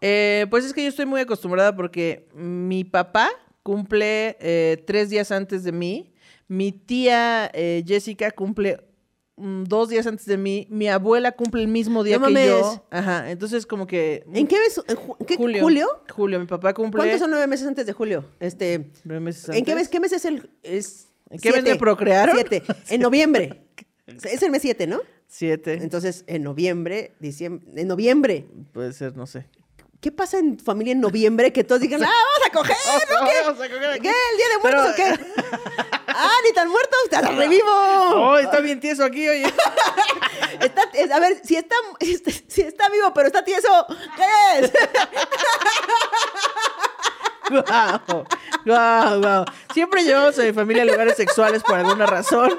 S1: Eh, pues es que yo estoy muy acostumbrada porque mi papá cumple eh, tres días antes de mí, mi tía eh, Jessica cumple mm, dos días antes de mí, mi abuela cumple el mismo día
S2: No
S1: que
S2: mames.
S1: yo. Ajá, entonces como que...
S2: ¿En qué mes? en ju- qué-
S1: julio,
S2: ¿Julio?
S1: Julio, mi papá cumple...
S2: ¿Cuántos son nueve meses antes de julio? Este,
S1: nueve meses
S2: ¿En qué
S1: antes?
S2: mes, qué mes es el...? Es
S1: ¿En qué mes
S2: siete.
S1: me procrearon?
S2: Siete. En noviembre. Es el mes siete, ¿no?
S1: Siete.
S2: Entonces, en noviembre, diciembre... En noviembre.
S1: Puede ser, no sé.
S2: ¿Qué pasa en tu familia en noviembre que todos digan, ¡ah, vamos a coger! ¿no? ¿Qué?
S1: Vamos a coger aquí.
S2: ¿Qué? ¿El día de muertos
S1: Pero-
S2: o qué? ¡Ah, ni tan muerto! ¡Te revivo!
S1: Oh, está bien tieso aquí, oye.
S2: Está- es- a ver, si está, este, si está vivo, pero está tieso, ¿qué es?
S1: Guau, guau, guau. Siempre llevamos a mi familia a lugares sexuales por alguna razón.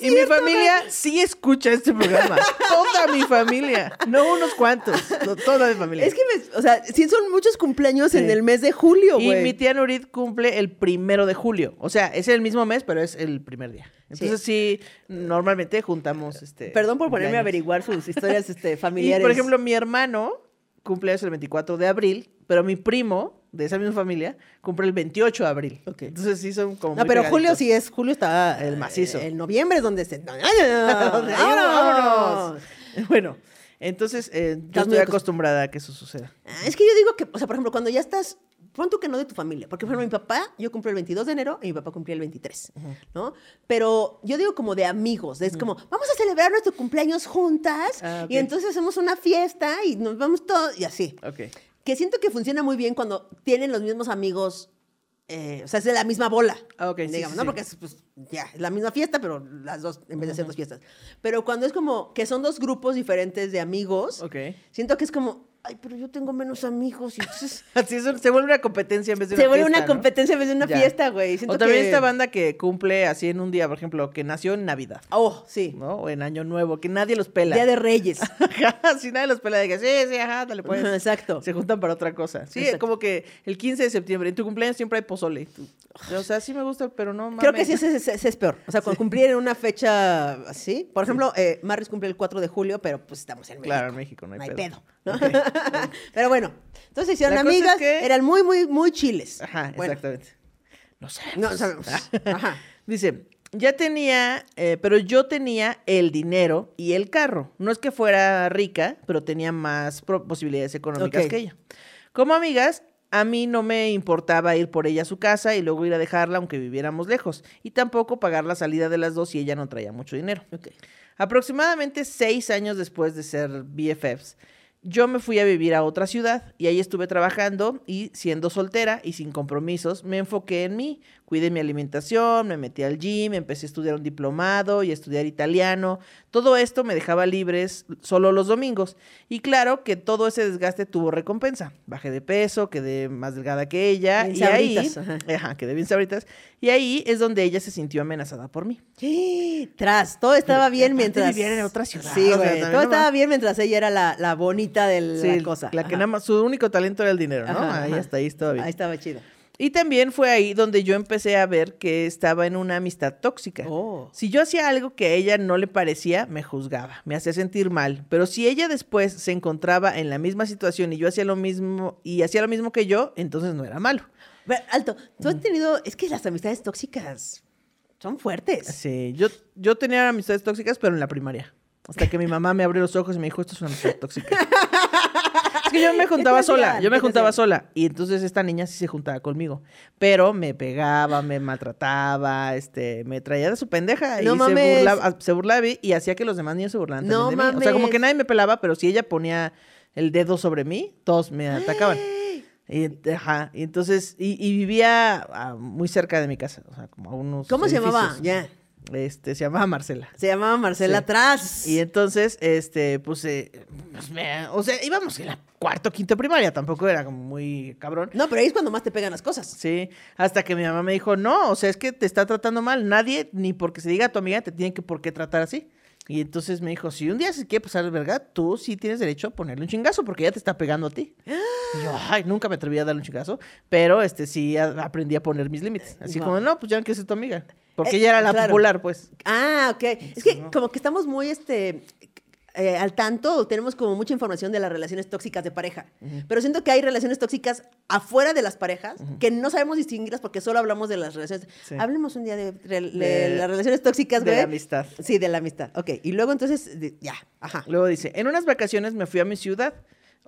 S1: y mi familia sí escucha este programa. Toda mi familia. No unos cuantos. no, toda mi familia.
S2: Es que, me- o sea, sí son muchos cumpleaños en el mes de julio,
S1: y
S2: güey.
S1: mi tía Nurit cumple el primero de julio. O sea, es el mismo mes, pero es el primer día. Entonces sí, normalmente juntamos este.
S2: Perdón por ponerme a averiguar sus historias este,
S1: Y
S2: familiares.
S1: por ejemplo, mi hermano cumple el 24 de abril, pero mi primo de esa misma familia cumple el 28 de abril. Entonces sí son como
S2: No,
S1: muy
S2: pero julio sí es, julio está...
S1: El macizo.
S2: En noviembre es donde se... ¡Vámonos!
S1: Bueno, entonces eh, yo estoy
S2: acos-
S1: acostumbrada a que eso suceda.
S2: Ah, Es que yo digo que, o sea, por ejemplo, cuando ya estás, pon tú que no de tu familia, porque por ejemplo mi papá, yo cumplí el 22 de enero y mi papá cumplía el 23, ¿no? Pero yo digo como de amigos, es como, vamos a celebrar nuestro cumpleaños juntas
S1: Ah,
S2: y entonces hacemos una fiesta y nos vamos todos y así.
S1: Ok.
S2: Que siento que funciona muy bien cuando tienen los mismos amigos, eh, o sea, es de la misma bola.
S1: Ah, ok, sí,
S2: digamos,
S1: sí,
S2: ¿no?
S1: sí.
S2: Porque es pues, ya, es la misma fiesta, pero las dos, en vez de ser dos fiestas. Pero cuando es como que son dos grupos diferentes de amigos,
S1: Ok.
S2: siento que es como, ay, pero yo tengo menos amigos y entonces...
S1: Así es, se vuelve una competencia en vez de
S2: Se
S1: una
S2: vuelve
S1: fiesta,
S2: una
S1: ¿no?
S2: competencia en vez de una
S1: Ya.
S2: fiesta, güey. Siento
S1: O también
S2: que-
S1: esta banda que cumple así en un día, por ejemplo, que nació en Navidad,
S2: Oh, sí.
S1: ¿no? O en Año Nuevo, que nadie los pela.
S2: Día de Reyes.
S1: Así nadie los pela de que sí, sí, ajá, dale pues.
S2: Ajá, exacto.
S1: Se juntan para otra cosa. Sí,
S2: Exacto.
S1: como que el 15 de septiembre, en tu cumpleaños siempre hay pozole. O sea, sí me gusta, pero no mames.
S2: Creo que sí, ese, ese- ese es peor. O sea, cuando cumplir en una fecha así. Por ejemplo, eh, Marris cumple el 4 de julio, pero pues estamos en México.
S1: Claro, en México no hay
S2: No hay
S1: pedo.
S2: pedo. ¿No? pero bueno, entonces hicieron
S1: La cosa es
S2: amigas,
S1: que-
S2: eran muy, muy, muy chiles.
S1: Ajá,
S2: Bueno,
S1: exactamente. No sé.
S2: No sabemos. Ajá.
S1: Dice, ya tenía, eh, pero yo tenía el dinero y el carro. No es que fuera rica, pero tenía más posibilidades económicas que ella. Como amigas, a mí no me importaba ir por ella a su casa y luego ir a dejarla aunque viviéramos lejos. Y tampoco pagar la salida de las dos si ella no traía mucho dinero.
S2: Ok.
S1: Aproximadamente seis años después de ser BFFs, yo me fui a vivir a otra ciudad y ahí estuve trabajando y siendo soltera y sin compromisos, me enfoqué en mí, cuidé mi alimentación, me metí al gym, empecé a estudiar un diplomado y a estudiar italiano. Todo esto me dejaba libres solo los domingos. Y claro que todo ese desgaste tuvo recompensa. Bajé de peso, quedé más delgada que ella
S2: Bien
S1: y ahí,
S2: sabritas, ajá.
S1: ajá, quedé bien sabritas. Y ahí es donde ella se sintió amenazada por mí.
S2: Tras, todo estaba bien mientras.
S1: vivían en otra ciudad,
S2: Sí,
S1: o sea,
S2: güey. todo estaba bien mientras ella era la, la bonita de la
S1: Sí,
S2: cosa.
S1: la que
S2: Ajá.
S1: nada más, su único talento era el dinero, ¿no?
S2: Ajá,
S1: ahí
S2: ajá.
S1: hasta ahí estaba bien.
S2: Ahí estaba chido.
S1: Y también fue ahí donde yo empecé a ver que estaba en una amistad tóxica.
S2: Oh.
S1: Si yo hacía algo que a ella no le parecía, me juzgaba, me hacía sentir mal. Pero si ella después se encontraba en la misma situación y yo hacía lo mismo y hacía lo mismo que yo, entonces no era malo.
S2: Ve, Alto, tú has tenido. Es que las amistades tóxicas son fuertes.
S1: Sí, yo, yo tenía amistades tóxicas, pero en la primaria. Hasta que mi mamá me abrió los ojos y me dijo, esto es una amistad tóxica. es que yo me juntaba
S2: ¿Qué te
S1: sola, yo me
S2: ¿Qué te
S1: juntaba sola. Y entonces esta niña sí se juntaba conmigo. Pero me pegaba, me maltrataba, este, me traía de su pendeja.
S2: No
S1: y
S2: mames.
S1: Se burlaba, se burlaba y- hacía que los demás niños se burlaran
S2: No
S1: de mí. O sea, como que nadie me pelaba, pero si ella ponía el dedo sobre mí, todos me atacaban. Y, ajá, y entonces, y, y vivía ah, muy cerca de mi casa, o sea, como a unos
S2: ¿Cómo se llamaba? Ya.
S1: Este, se llamaba Marcela.
S2: Se llamaba Marcela
S1: Sí.
S2: Tras.
S1: Y entonces, este, pues, eh, pues, me- o sea, íbamos en la cuarto, quinto primaria, tampoco era como muy cabrón.
S2: No, pero ahí es cuando más te pegan las cosas.
S1: Sí, hasta que mi mamá me dijo, no, o sea, es que te está tratando mal, nadie, ni porque se diga a tu amiga, te tiene que por qué tratar así. Y entonces me dijo, si un día se quiere pasar de verga, tú sí tienes derecho a ponerle un chingazo porque ella te está pegando a ti. Y yo, ay, nunca me atreví a darle un chingazo, pero este sí a- aprendí a poner mis límites. Así como, no, pues ya no quiero ser tu amiga. Porque
S2: Eh,
S1: ella era la
S2: claro.
S1: popular, pues.
S2: Ah, ok. Es que como que estamos muy este eh, al tanto, tenemos como mucha información de las relaciones tóxicas de pareja. Pero siento que hay relaciones tóxicas afuera de las parejas que no sabemos distinguirlas porque solo hablamos de las relaciones.
S1: Sí.
S2: Hablemos un día de, de- de
S1: De-
S2: las relaciones tóxicas,
S1: de la amistad.
S2: Sí, de la amistad. Ok. Y luego entonces, ya, ajá.
S1: Luego dice, en unas vacaciones me fui a mi ciudad.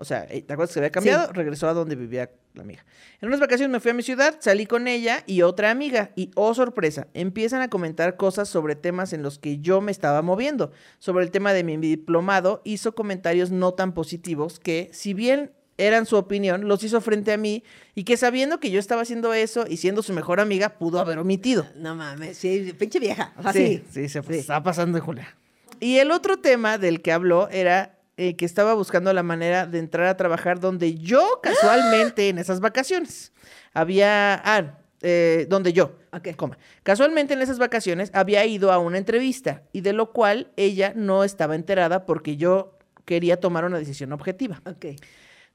S1: O sea, eh, ¿te acuerdas que se había cambiado?
S2: Sí.
S1: Regresó a donde vivía la amiga. En unas vacaciones me fui a mi ciudad, salí con ella y otra amiga. Y, oh sorpresa, empiezan a comentar cosas sobre temas en los que yo me estaba moviendo. Sobre el tema de mi diplomado, hizo comentarios no tan positivos que, si bien eran su opinión, los hizo frente a mí y que sabiendo que yo estaba haciendo eso y siendo su mejor amiga, pudo haber omitido.
S2: No mames, sí, pinche vieja. Sea,
S1: Sí,
S2: sí.
S1: sí, se estaba pasando de Julia. Y el otro tema del que habló era eh, que estaba buscando la manera de entrar a trabajar donde yo casualmente en esas vacaciones había, ah, eh, donde yo,
S2: Ok.
S1: coma, casualmente en esas vacaciones había ido a una entrevista y de lo cual ella no estaba enterada porque yo quería tomar una decisión objetiva.
S2: Ok.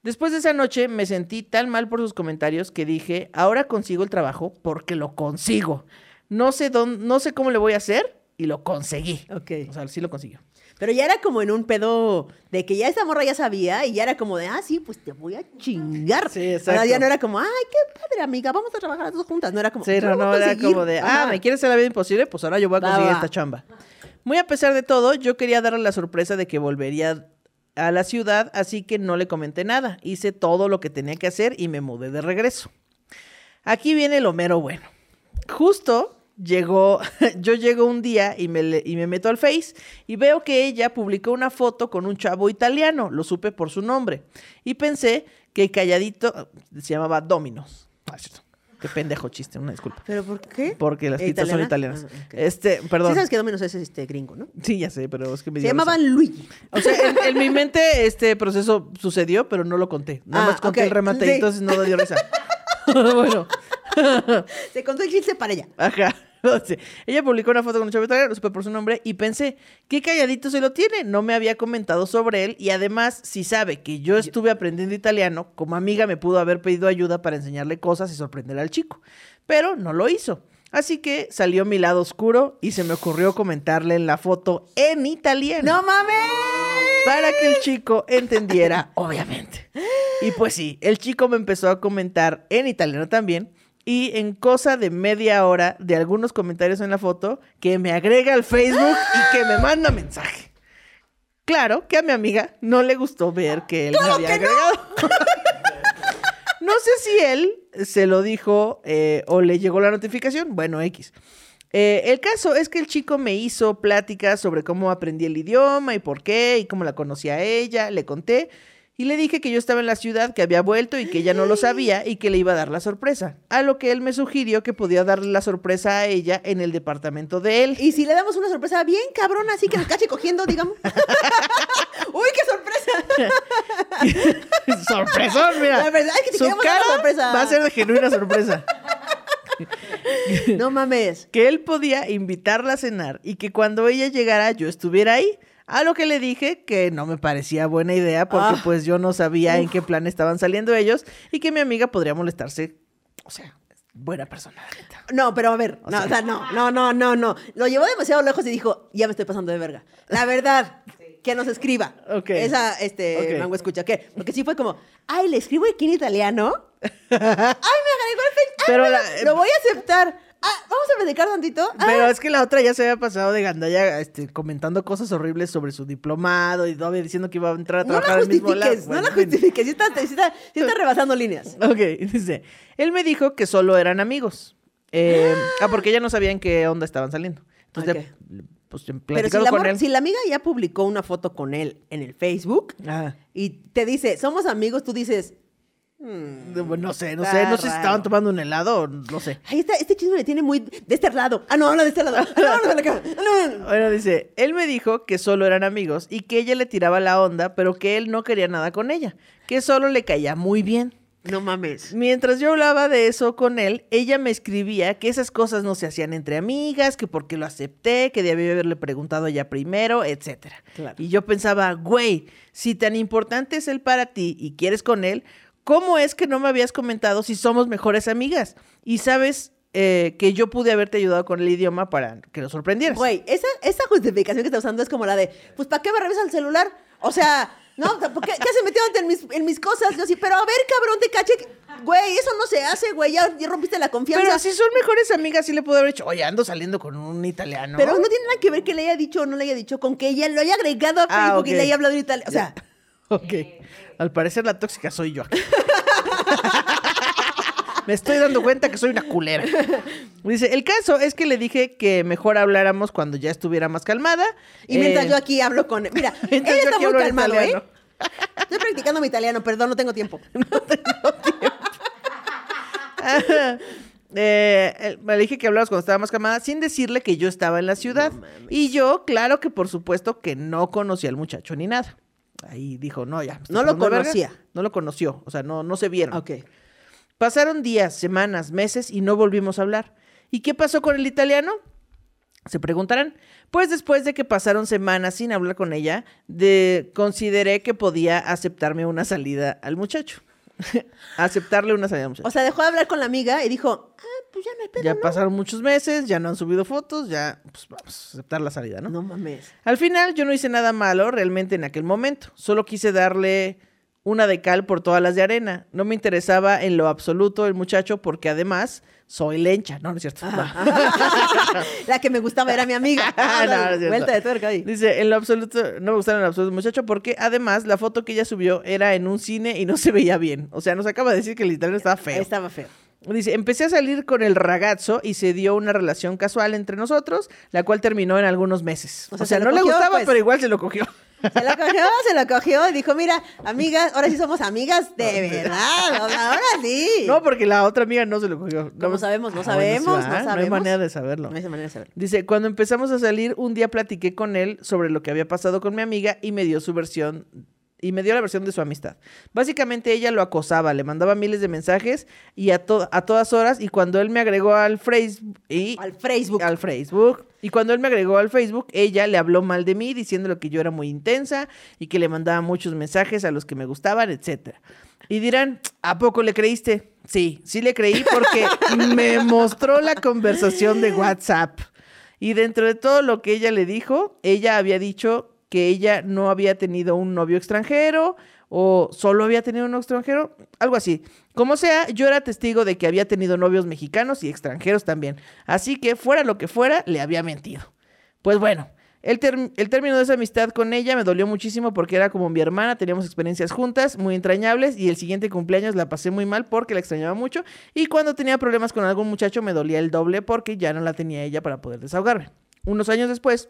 S1: Después de esa noche me sentí tan mal por sus comentarios que dije, ahora consigo el trabajo porque lo consigo. No sé dónde, no sé cómo le voy a hacer y lo conseguí.
S2: Ok.
S1: O sea, sí lo consiguió.
S2: Pero ya era como en un pedo de que ya esa morra ya sabía y ya era como de, ah, sí, pues te voy a chingar.
S1: Sí,
S2: O sea,
S1: exacto.
S2: ya no era como, ay, qué padre, amiga, vamos a trabajar las dos juntas. No era como,
S1: Sí,
S2: "Yo
S1: no, era
S2: conseguir".
S1: como de, ah,
S2: Ajá.
S1: ¿me quieres hacer la vida imposible? Pues ahora yo voy a
S2: Va,
S1: conseguir
S2: va.
S1: esta chamba. Muy a pesar de todo, yo quería darle la sorpresa de que volvería a la ciudad, así que no le comenté nada. Hice todo lo que tenía que hacer y me mudé de regreso. Aquí viene lo mero bueno. Justo llegó, yo llego un día y me, y me meto al Face y veo que ella publicó una foto con un chavo italiano, lo supe por su nombre, y pensé que calladito se llamaba Dominos. Ah, cierto. Qué pendejo chiste, una disculpa.
S2: ¿Pero por qué?
S1: Porque las
S2: ¿Eh,
S1: pizzas son
S2: italiana?
S1: italianas.
S2: Ah.
S1: Este, perdón.
S2: Sí sabes que Dominos es este gringo, ¿no?
S1: Sí, ya sé, pero es que me
S2: Se llamaban Luigi.
S1: O sea, en, en mi mente este proceso sucedió, pero no lo conté. Nada
S2: Ah,
S1: más conté el remate y entonces no dio risa. bueno,
S2: Se contó el chiste para ella.
S1: ajá. no. Ella publicó una foto con un chavo italiano, lo supe por su nombre, y pensé, qué calladito se lo tiene. No me había comentado sobre él, y además, si sabe que yo estuve aprendiendo italiano, como amiga me pudo haber pedido ayuda para enseñarle cosas y sorprender al chico. Pero no lo hizo. Así que salió mi lado oscuro y se me ocurrió comentarle en la foto en italiano.
S2: ¡No mames!
S1: Para que el chico entendiera, obviamente. Y pues sí, el chico me empezó a comentar en italiano también. Y en cosa de media hora de algunos comentarios en la foto, que me agrega al Facebook y que me manda mensaje. Claro que a mi amiga no le gustó ver que él me había agregado. No sé si él se lo dijo eh, o le llegó la notificación. Bueno, X. Eh, el caso es que el chico me hizo pláticas sobre cómo aprendí el idioma y por qué y cómo la conocía a ella. Le conté y le dije que yo estaba en la ciudad, que había vuelto y que ella no lo sabía y que le iba a dar la sorpresa. A lo que él me sugirió que podía darle la sorpresa a ella en el departamento de él.
S2: Y si le damos una sorpresa bien cabrona, así que nos cache cogiendo, digamos. ¡Uy, qué sorpresa!
S1: ¡Sorpresón, mira!
S2: La verdad es que te
S1: Su cara
S2: sorpresa.
S1: va a ser de genuina sorpresa.
S2: No mames.
S1: que él podía invitarla a cenar y que cuando ella llegara yo estuviera ahí. A lo que le dije que no me parecía buena idea porque
S2: Ah.
S1: pues yo no sabía en qué plan estaban saliendo ellos y que mi amiga podría molestarse. O sea, buena persona.
S2: No, pero a ver, no, o sea, no, no, no, no, no. Lo llevó demasiado lejos y dijo, ya me estoy pasando de verga. La verdad, que nos escriba.
S1: Ok.
S2: Esa, este,
S1: Ok.
S2: mango escucha, ¿qué? Porque sí fue como, ay, le escribo aquí en italiano. ay, me agregó el
S1: Pero la-
S2: lo voy a aceptar. Ah, vamos a platicar tantito. Ah,
S1: Pero es que la otra ya se había pasado de gandalla este, comentando cosas horribles sobre su diplomado y todavía diciendo que iba a entrar a
S2: no la
S1: trabajar al mismo lado.
S2: no la justifiques. Sí está, sí está, sí está rebasando líneas.
S1: Ok, dice, él me dijo que solo eran amigos. Eh, ah, porque ella no sabía en qué onda estaban saliendo. Entonces,
S2: Ok.
S1: le- pues
S2: Pero si la,
S1: con él.
S2: si la amiga ya publicó una foto con él en el Facebook
S1: Ah,
S2: y te dice, somos amigos, tú dices,
S1: no sé, no
S2: Está
S1: sé, no sé si
S2: raro.
S1: estaban tomando un helado no sé.
S2: Ay, esta- este chisme le tiene muy de este lado. Ah, no, habla de este lado. Ah, no, habla de la cara. Ah, no.
S1: Bueno, dice, él me dijo que solo eran amigos y que ella le tiraba la onda, pero que él no quería nada con ella, que solo le caía muy bien.
S2: No mames.
S1: Mientras yo hablaba de eso con él, ella me escribía que esas cosas no se hacían entre amigas, que porque lo acepté, que debía haberle preguntado a ella primero, etcétera.
S2: Claro.
S1: Y yo pensaba, güey, si tan importante es él para ti y quieres con él, ¿cómo es que no me habías comentado si somos mejores amigas? Y sabes eh, que yo pude haberte ayudado con el idioma para que lo sorprendieras.
S2: Güey, esa, esa justificación que está usando es como la de, pues, ¿para qué me revisas el celular? O sea, no, ¿por qué, ¿qué se metió en mis, en mis cosas? Yo así, pero a ver, cabrón, te caché. Güey, eso no se hace, güey, ya, ya rompiste la confianza.
S1: Pero si son mejores amigas, sí le pude haber dicho, oye, ando saliendo con un italiano.
S2: Pero no tiene nada que ver que le haya dicho o no le haya dicho con que ella lo haya agregado a
S1: Ah,
S2: Facebook y le haya hablado en italiano. O sea,
S1: Ok. Al parecer la tóxica soy yo. aquí. Me estoy dando cuenta que soy una culera. Dice, el caso es que le dije que mejor habláramos cuando ya estuviera más calmada.
S2: y mientras
S1: Eh,
S2: yo aquí hablo con... Mira, él
S1: mientras yo
S2: está muy calmado,
S1: italiano.
S2: ¿eh? Estoy practicando mi italiano, perdón, no tengo tiempo.
S1: Eh, el- me dije que hablabas cuando estaba más camada sin decirle que yo estaba en la ciudad. y yo, claro que por supuesto que no conocía al muchacho ni nada. Ahí dijo, no, ya.
S2: No lo
S1: verga.
S2: conocía.
S1: No lo conoció, o sea, no, no se vieron.
S2: Ok.
S1: Pasaron días, semanas, meses y no volvimos a hablar. ¿Y qué pasó con el italiano? Se preguntarán. Pues después de que pasaron semanas sin hablar con ella, de, consideré que podía aceptarme una salida al muchacho. Aceptarle una salida al muchacho.
S2: O sea, dejó de hablar con la amiga y dijo, ah, pues ya no hay pedo,
S1: ya
S2: ¿no?
S1: pasaron muchos meses, ya no han subido fotos, ya pues vamos a aceptar la salida, ¿no?
S2: No mames.
S1: Al final yo no hice nada malo realmente en aquel momento. Solo quise darle una de cal por todas las de arena. No me interesaba en lo absoluto el muchacho porque además soy lencha. No, no es cierto. No.
S2: La que me gustaba era mi amiga.
S1: No, no es cierto.
S2: Vuelta de tuerca ahí.
S1: Dice, en lo absoluto, no me gustaba en lo absoluto el muchacho porque además la foto que ella subió era en un cine y no se veía bien. O sea, nos acaba de decir que el italiano estaba feo.
S2: Estaba feo.
S1: Dice, empecé a salir con el ragazzo y se dio una relación casual entre nosotros, la cual terminó en algunos meses.
S2: O
S1: O
S2: sea, se
S1: no le gustaba,
S2: pues.
S1: pero igual se lo cogió.
S2: Se lo cogió, se lo cogió y dijo, mira, amigas, ahora sí somos amigas de verdad. ahora sí.
S1: No, porque la otra amiga no se lo cogió.
S2: ¿Cómo
S1: No,
S2: sabemos? No
S1: Ah, bueno,
S2: sabemos,
S1: sí,
S2: no
S1: ¿verdad? No hay
S2: sabemos.
S1: manera de saberlo.
S2: No hay manera de saberlo.
S1: Dice, cuando empezamos a salir, un día platiqué con él sobre lo que había pasado con mi amiga y me dio su versión y me dio la versión de su amistad. Básicamente ella lo acosaba, le mandaba miles de mensajes y a, to- a todas horas y cuando él me agregó al Facebook y
S2: Al Facebook.
S1: al Facebook y cuando él me agregó al Facebook, ella le habló mal de mí diciéndole que yo era muy intensa y que le mandaba muchos mensajes a los que me gustaban, etcétera. Y dirán, ¿a poco le creíste? Sí, sí le creí porque me mostró la conversación de WhatsApp. Y dentro de todo lo que ella le dijo, ella había dicho que ella no había tenido un novio extranjero o solo había tenido un extranjero, algo así. Como sea, yo era testigo de que había tenido novios mexicanos y extranjeros también. Así que fuera lo que fuera, le había mentido. Pues bueno, el, el término de esa amistad con ella me dolió muchísimo porque era como mi hermana, teníamos experiencias juntas muy entrañables y el siguiente cumpleaños la pasé muy mal porque la extrañaba mucho y cuando tenía problemas con algún muchacho me dolía el doble porque ya no la tenía ella para poder desahogarme. Unos años después,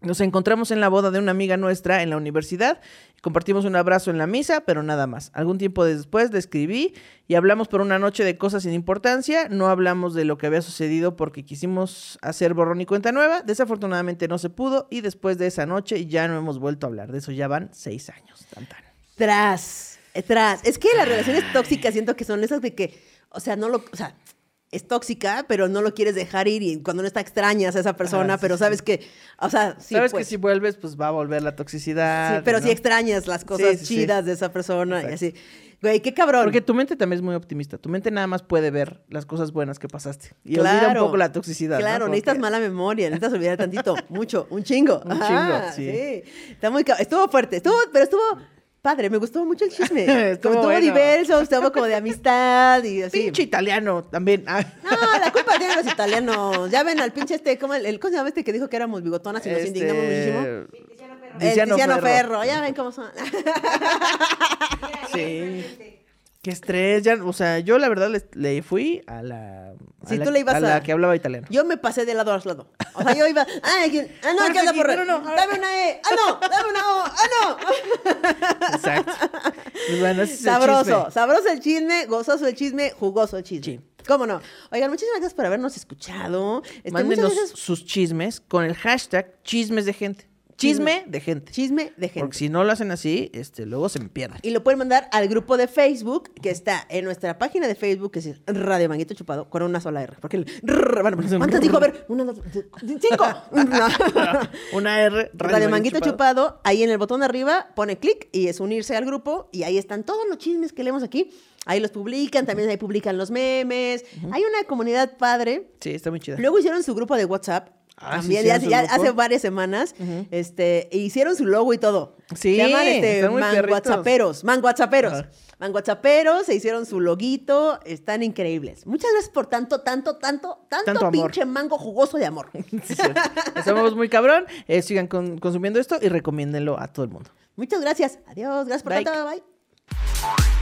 S1: nos encontramos en la boda de una amiga nuestra en la universidad compartimos un abrazo en la misa, pero nada más. Algún tiempo después le escribí y hablamos por una noche de cosas sin importancia. No hablamos de lo que había sucedido porque quisimos hacer borrón y cuenta nueva. Desafortunadamente no se pudo y después de esa noche ya no hemos vuelto a hablar. De eso ya van seis años. Tan, tan.
S2: Tras, eh, tras. Es que las relaciones tóxicas siento que son esas de que, o sea, no lo, es tóxica, pero no lo quieres dejar ir y cuando no está extrañas a esa persona,
S1: Ah, sí,
S2: pero
S1: sí.
S2: sabes que, o sea, sí,
S1: Sabes
S2: pues,
S1: que si vuelves, pues va a volver la
S2: sí,
S1: toxicidad.
S2: pero
S1: ¿no?
S2: si extrañas las cosas
S1: Sí, sí, sí.
S2: chidas de esa persona y así. Güey, qué cabrón.
S1: Porque tu mente también es muy optimista. Tu mente nada más puede ver las cosas buenas que pasaste. Y olvida un
S2: Claro.
S1: poco la toxicidad.
S2: Claro, necesitas mala memoria, necesitas olvidar tantito, mucho, un chingo.
S1: Un
S2: Ajá,
S1: chingo, sí.
S2: Está muy, ca- estuvo fuerte, estuvo, pero estuvo padre, me gustó mucho el chisme.
S1: Estuvo
S2: estuvo
S1: bueno.
S2: diverso, estuvo como de amistad y así.
S1: Pinche italiano también. Ah.
S2: No, la culpa tienen los italianos. Ya ven al pinche este, ¿cómo, el, el- ¿cómo se llama este que dijo que éramos bigotonas y nos indignamos muchísimo?
S1: Este,
S2: El
S1: Tiziano
S2: Tiziano
S1: Ferro.
S2: Ferro. ya ven cómo son.
S1: Sí. Qué estrés. Ya, o sea, yo la verdad le, le fui a la. La-
S2: tú le ibas
S1: a la
S2: a-
S1: que hablaba italiano.
S2: Yo me pasé de lado a lado. O sea, yo iba, ah, no, ¿qué anda por
S1: No.
S2: Dame una E, ah, no, dame una O, ah, no.
S1: Exacto. Pues bueno, ese es el
S2: Sabroso, sabroso el chisme, gozoso el chisme, jugoso el chisme.
S1: Sí.
S2: ¿Cómo no? Oigan, muchísimas gracias por habernos escuchado. Este,
S1: Mándenos
S2: gracias.
S1: sus chismes con el hashtag chismes de gente. Chisme de gente.
S2: Chisme de gente.
S1: Porque si no lo hacen así, este, luego se me pierden.
S2: Y lo pueden mandar al grupo de Facebook que está en nuestra página de Facebook, que es Radio Manguito Chupado, con una sola R. Porque el rrr, bueno, ¿cuántas dijo? A ver, una, dos, cinco.
S1: Una R.
S2: Radio, Manguito Chupado. ahí en el botón de arriba, pone clic y es unirse al grupo. Y ahí están todos los chismes que leemos aquí. Ahí los publican, también ahí publican los memes. Hay una comunidad padre.
S1: Sí, está muy chida.
S2: Luego hicieron su grupo de WhatsApp.
S1: Ah, sí,
S2: también, ya, ya hace varias semanas. este, hicieron su logo y todo.
S1: Sí,
S2: Se llaman este,
S1: perritos.
S2: manguatzaperos. Manguatzaperos.
S1: Ajá.
S2: Manguatzaperos, se hicieron su loguito. Están increíbles. Muchas gracias por tanto, tanto, tanto, tanto,
S1: Tanto amor.
S2: pinche mango jugoso de amor.
S1: Sí. Estamos muy cabrón. Eh, sigan con- consumiendo esto y recomiéndenlo a todo el mundo.
S2: Muchas gracias. Adiós. Gracias por
S1: Bye.
S2: tanto. Bye.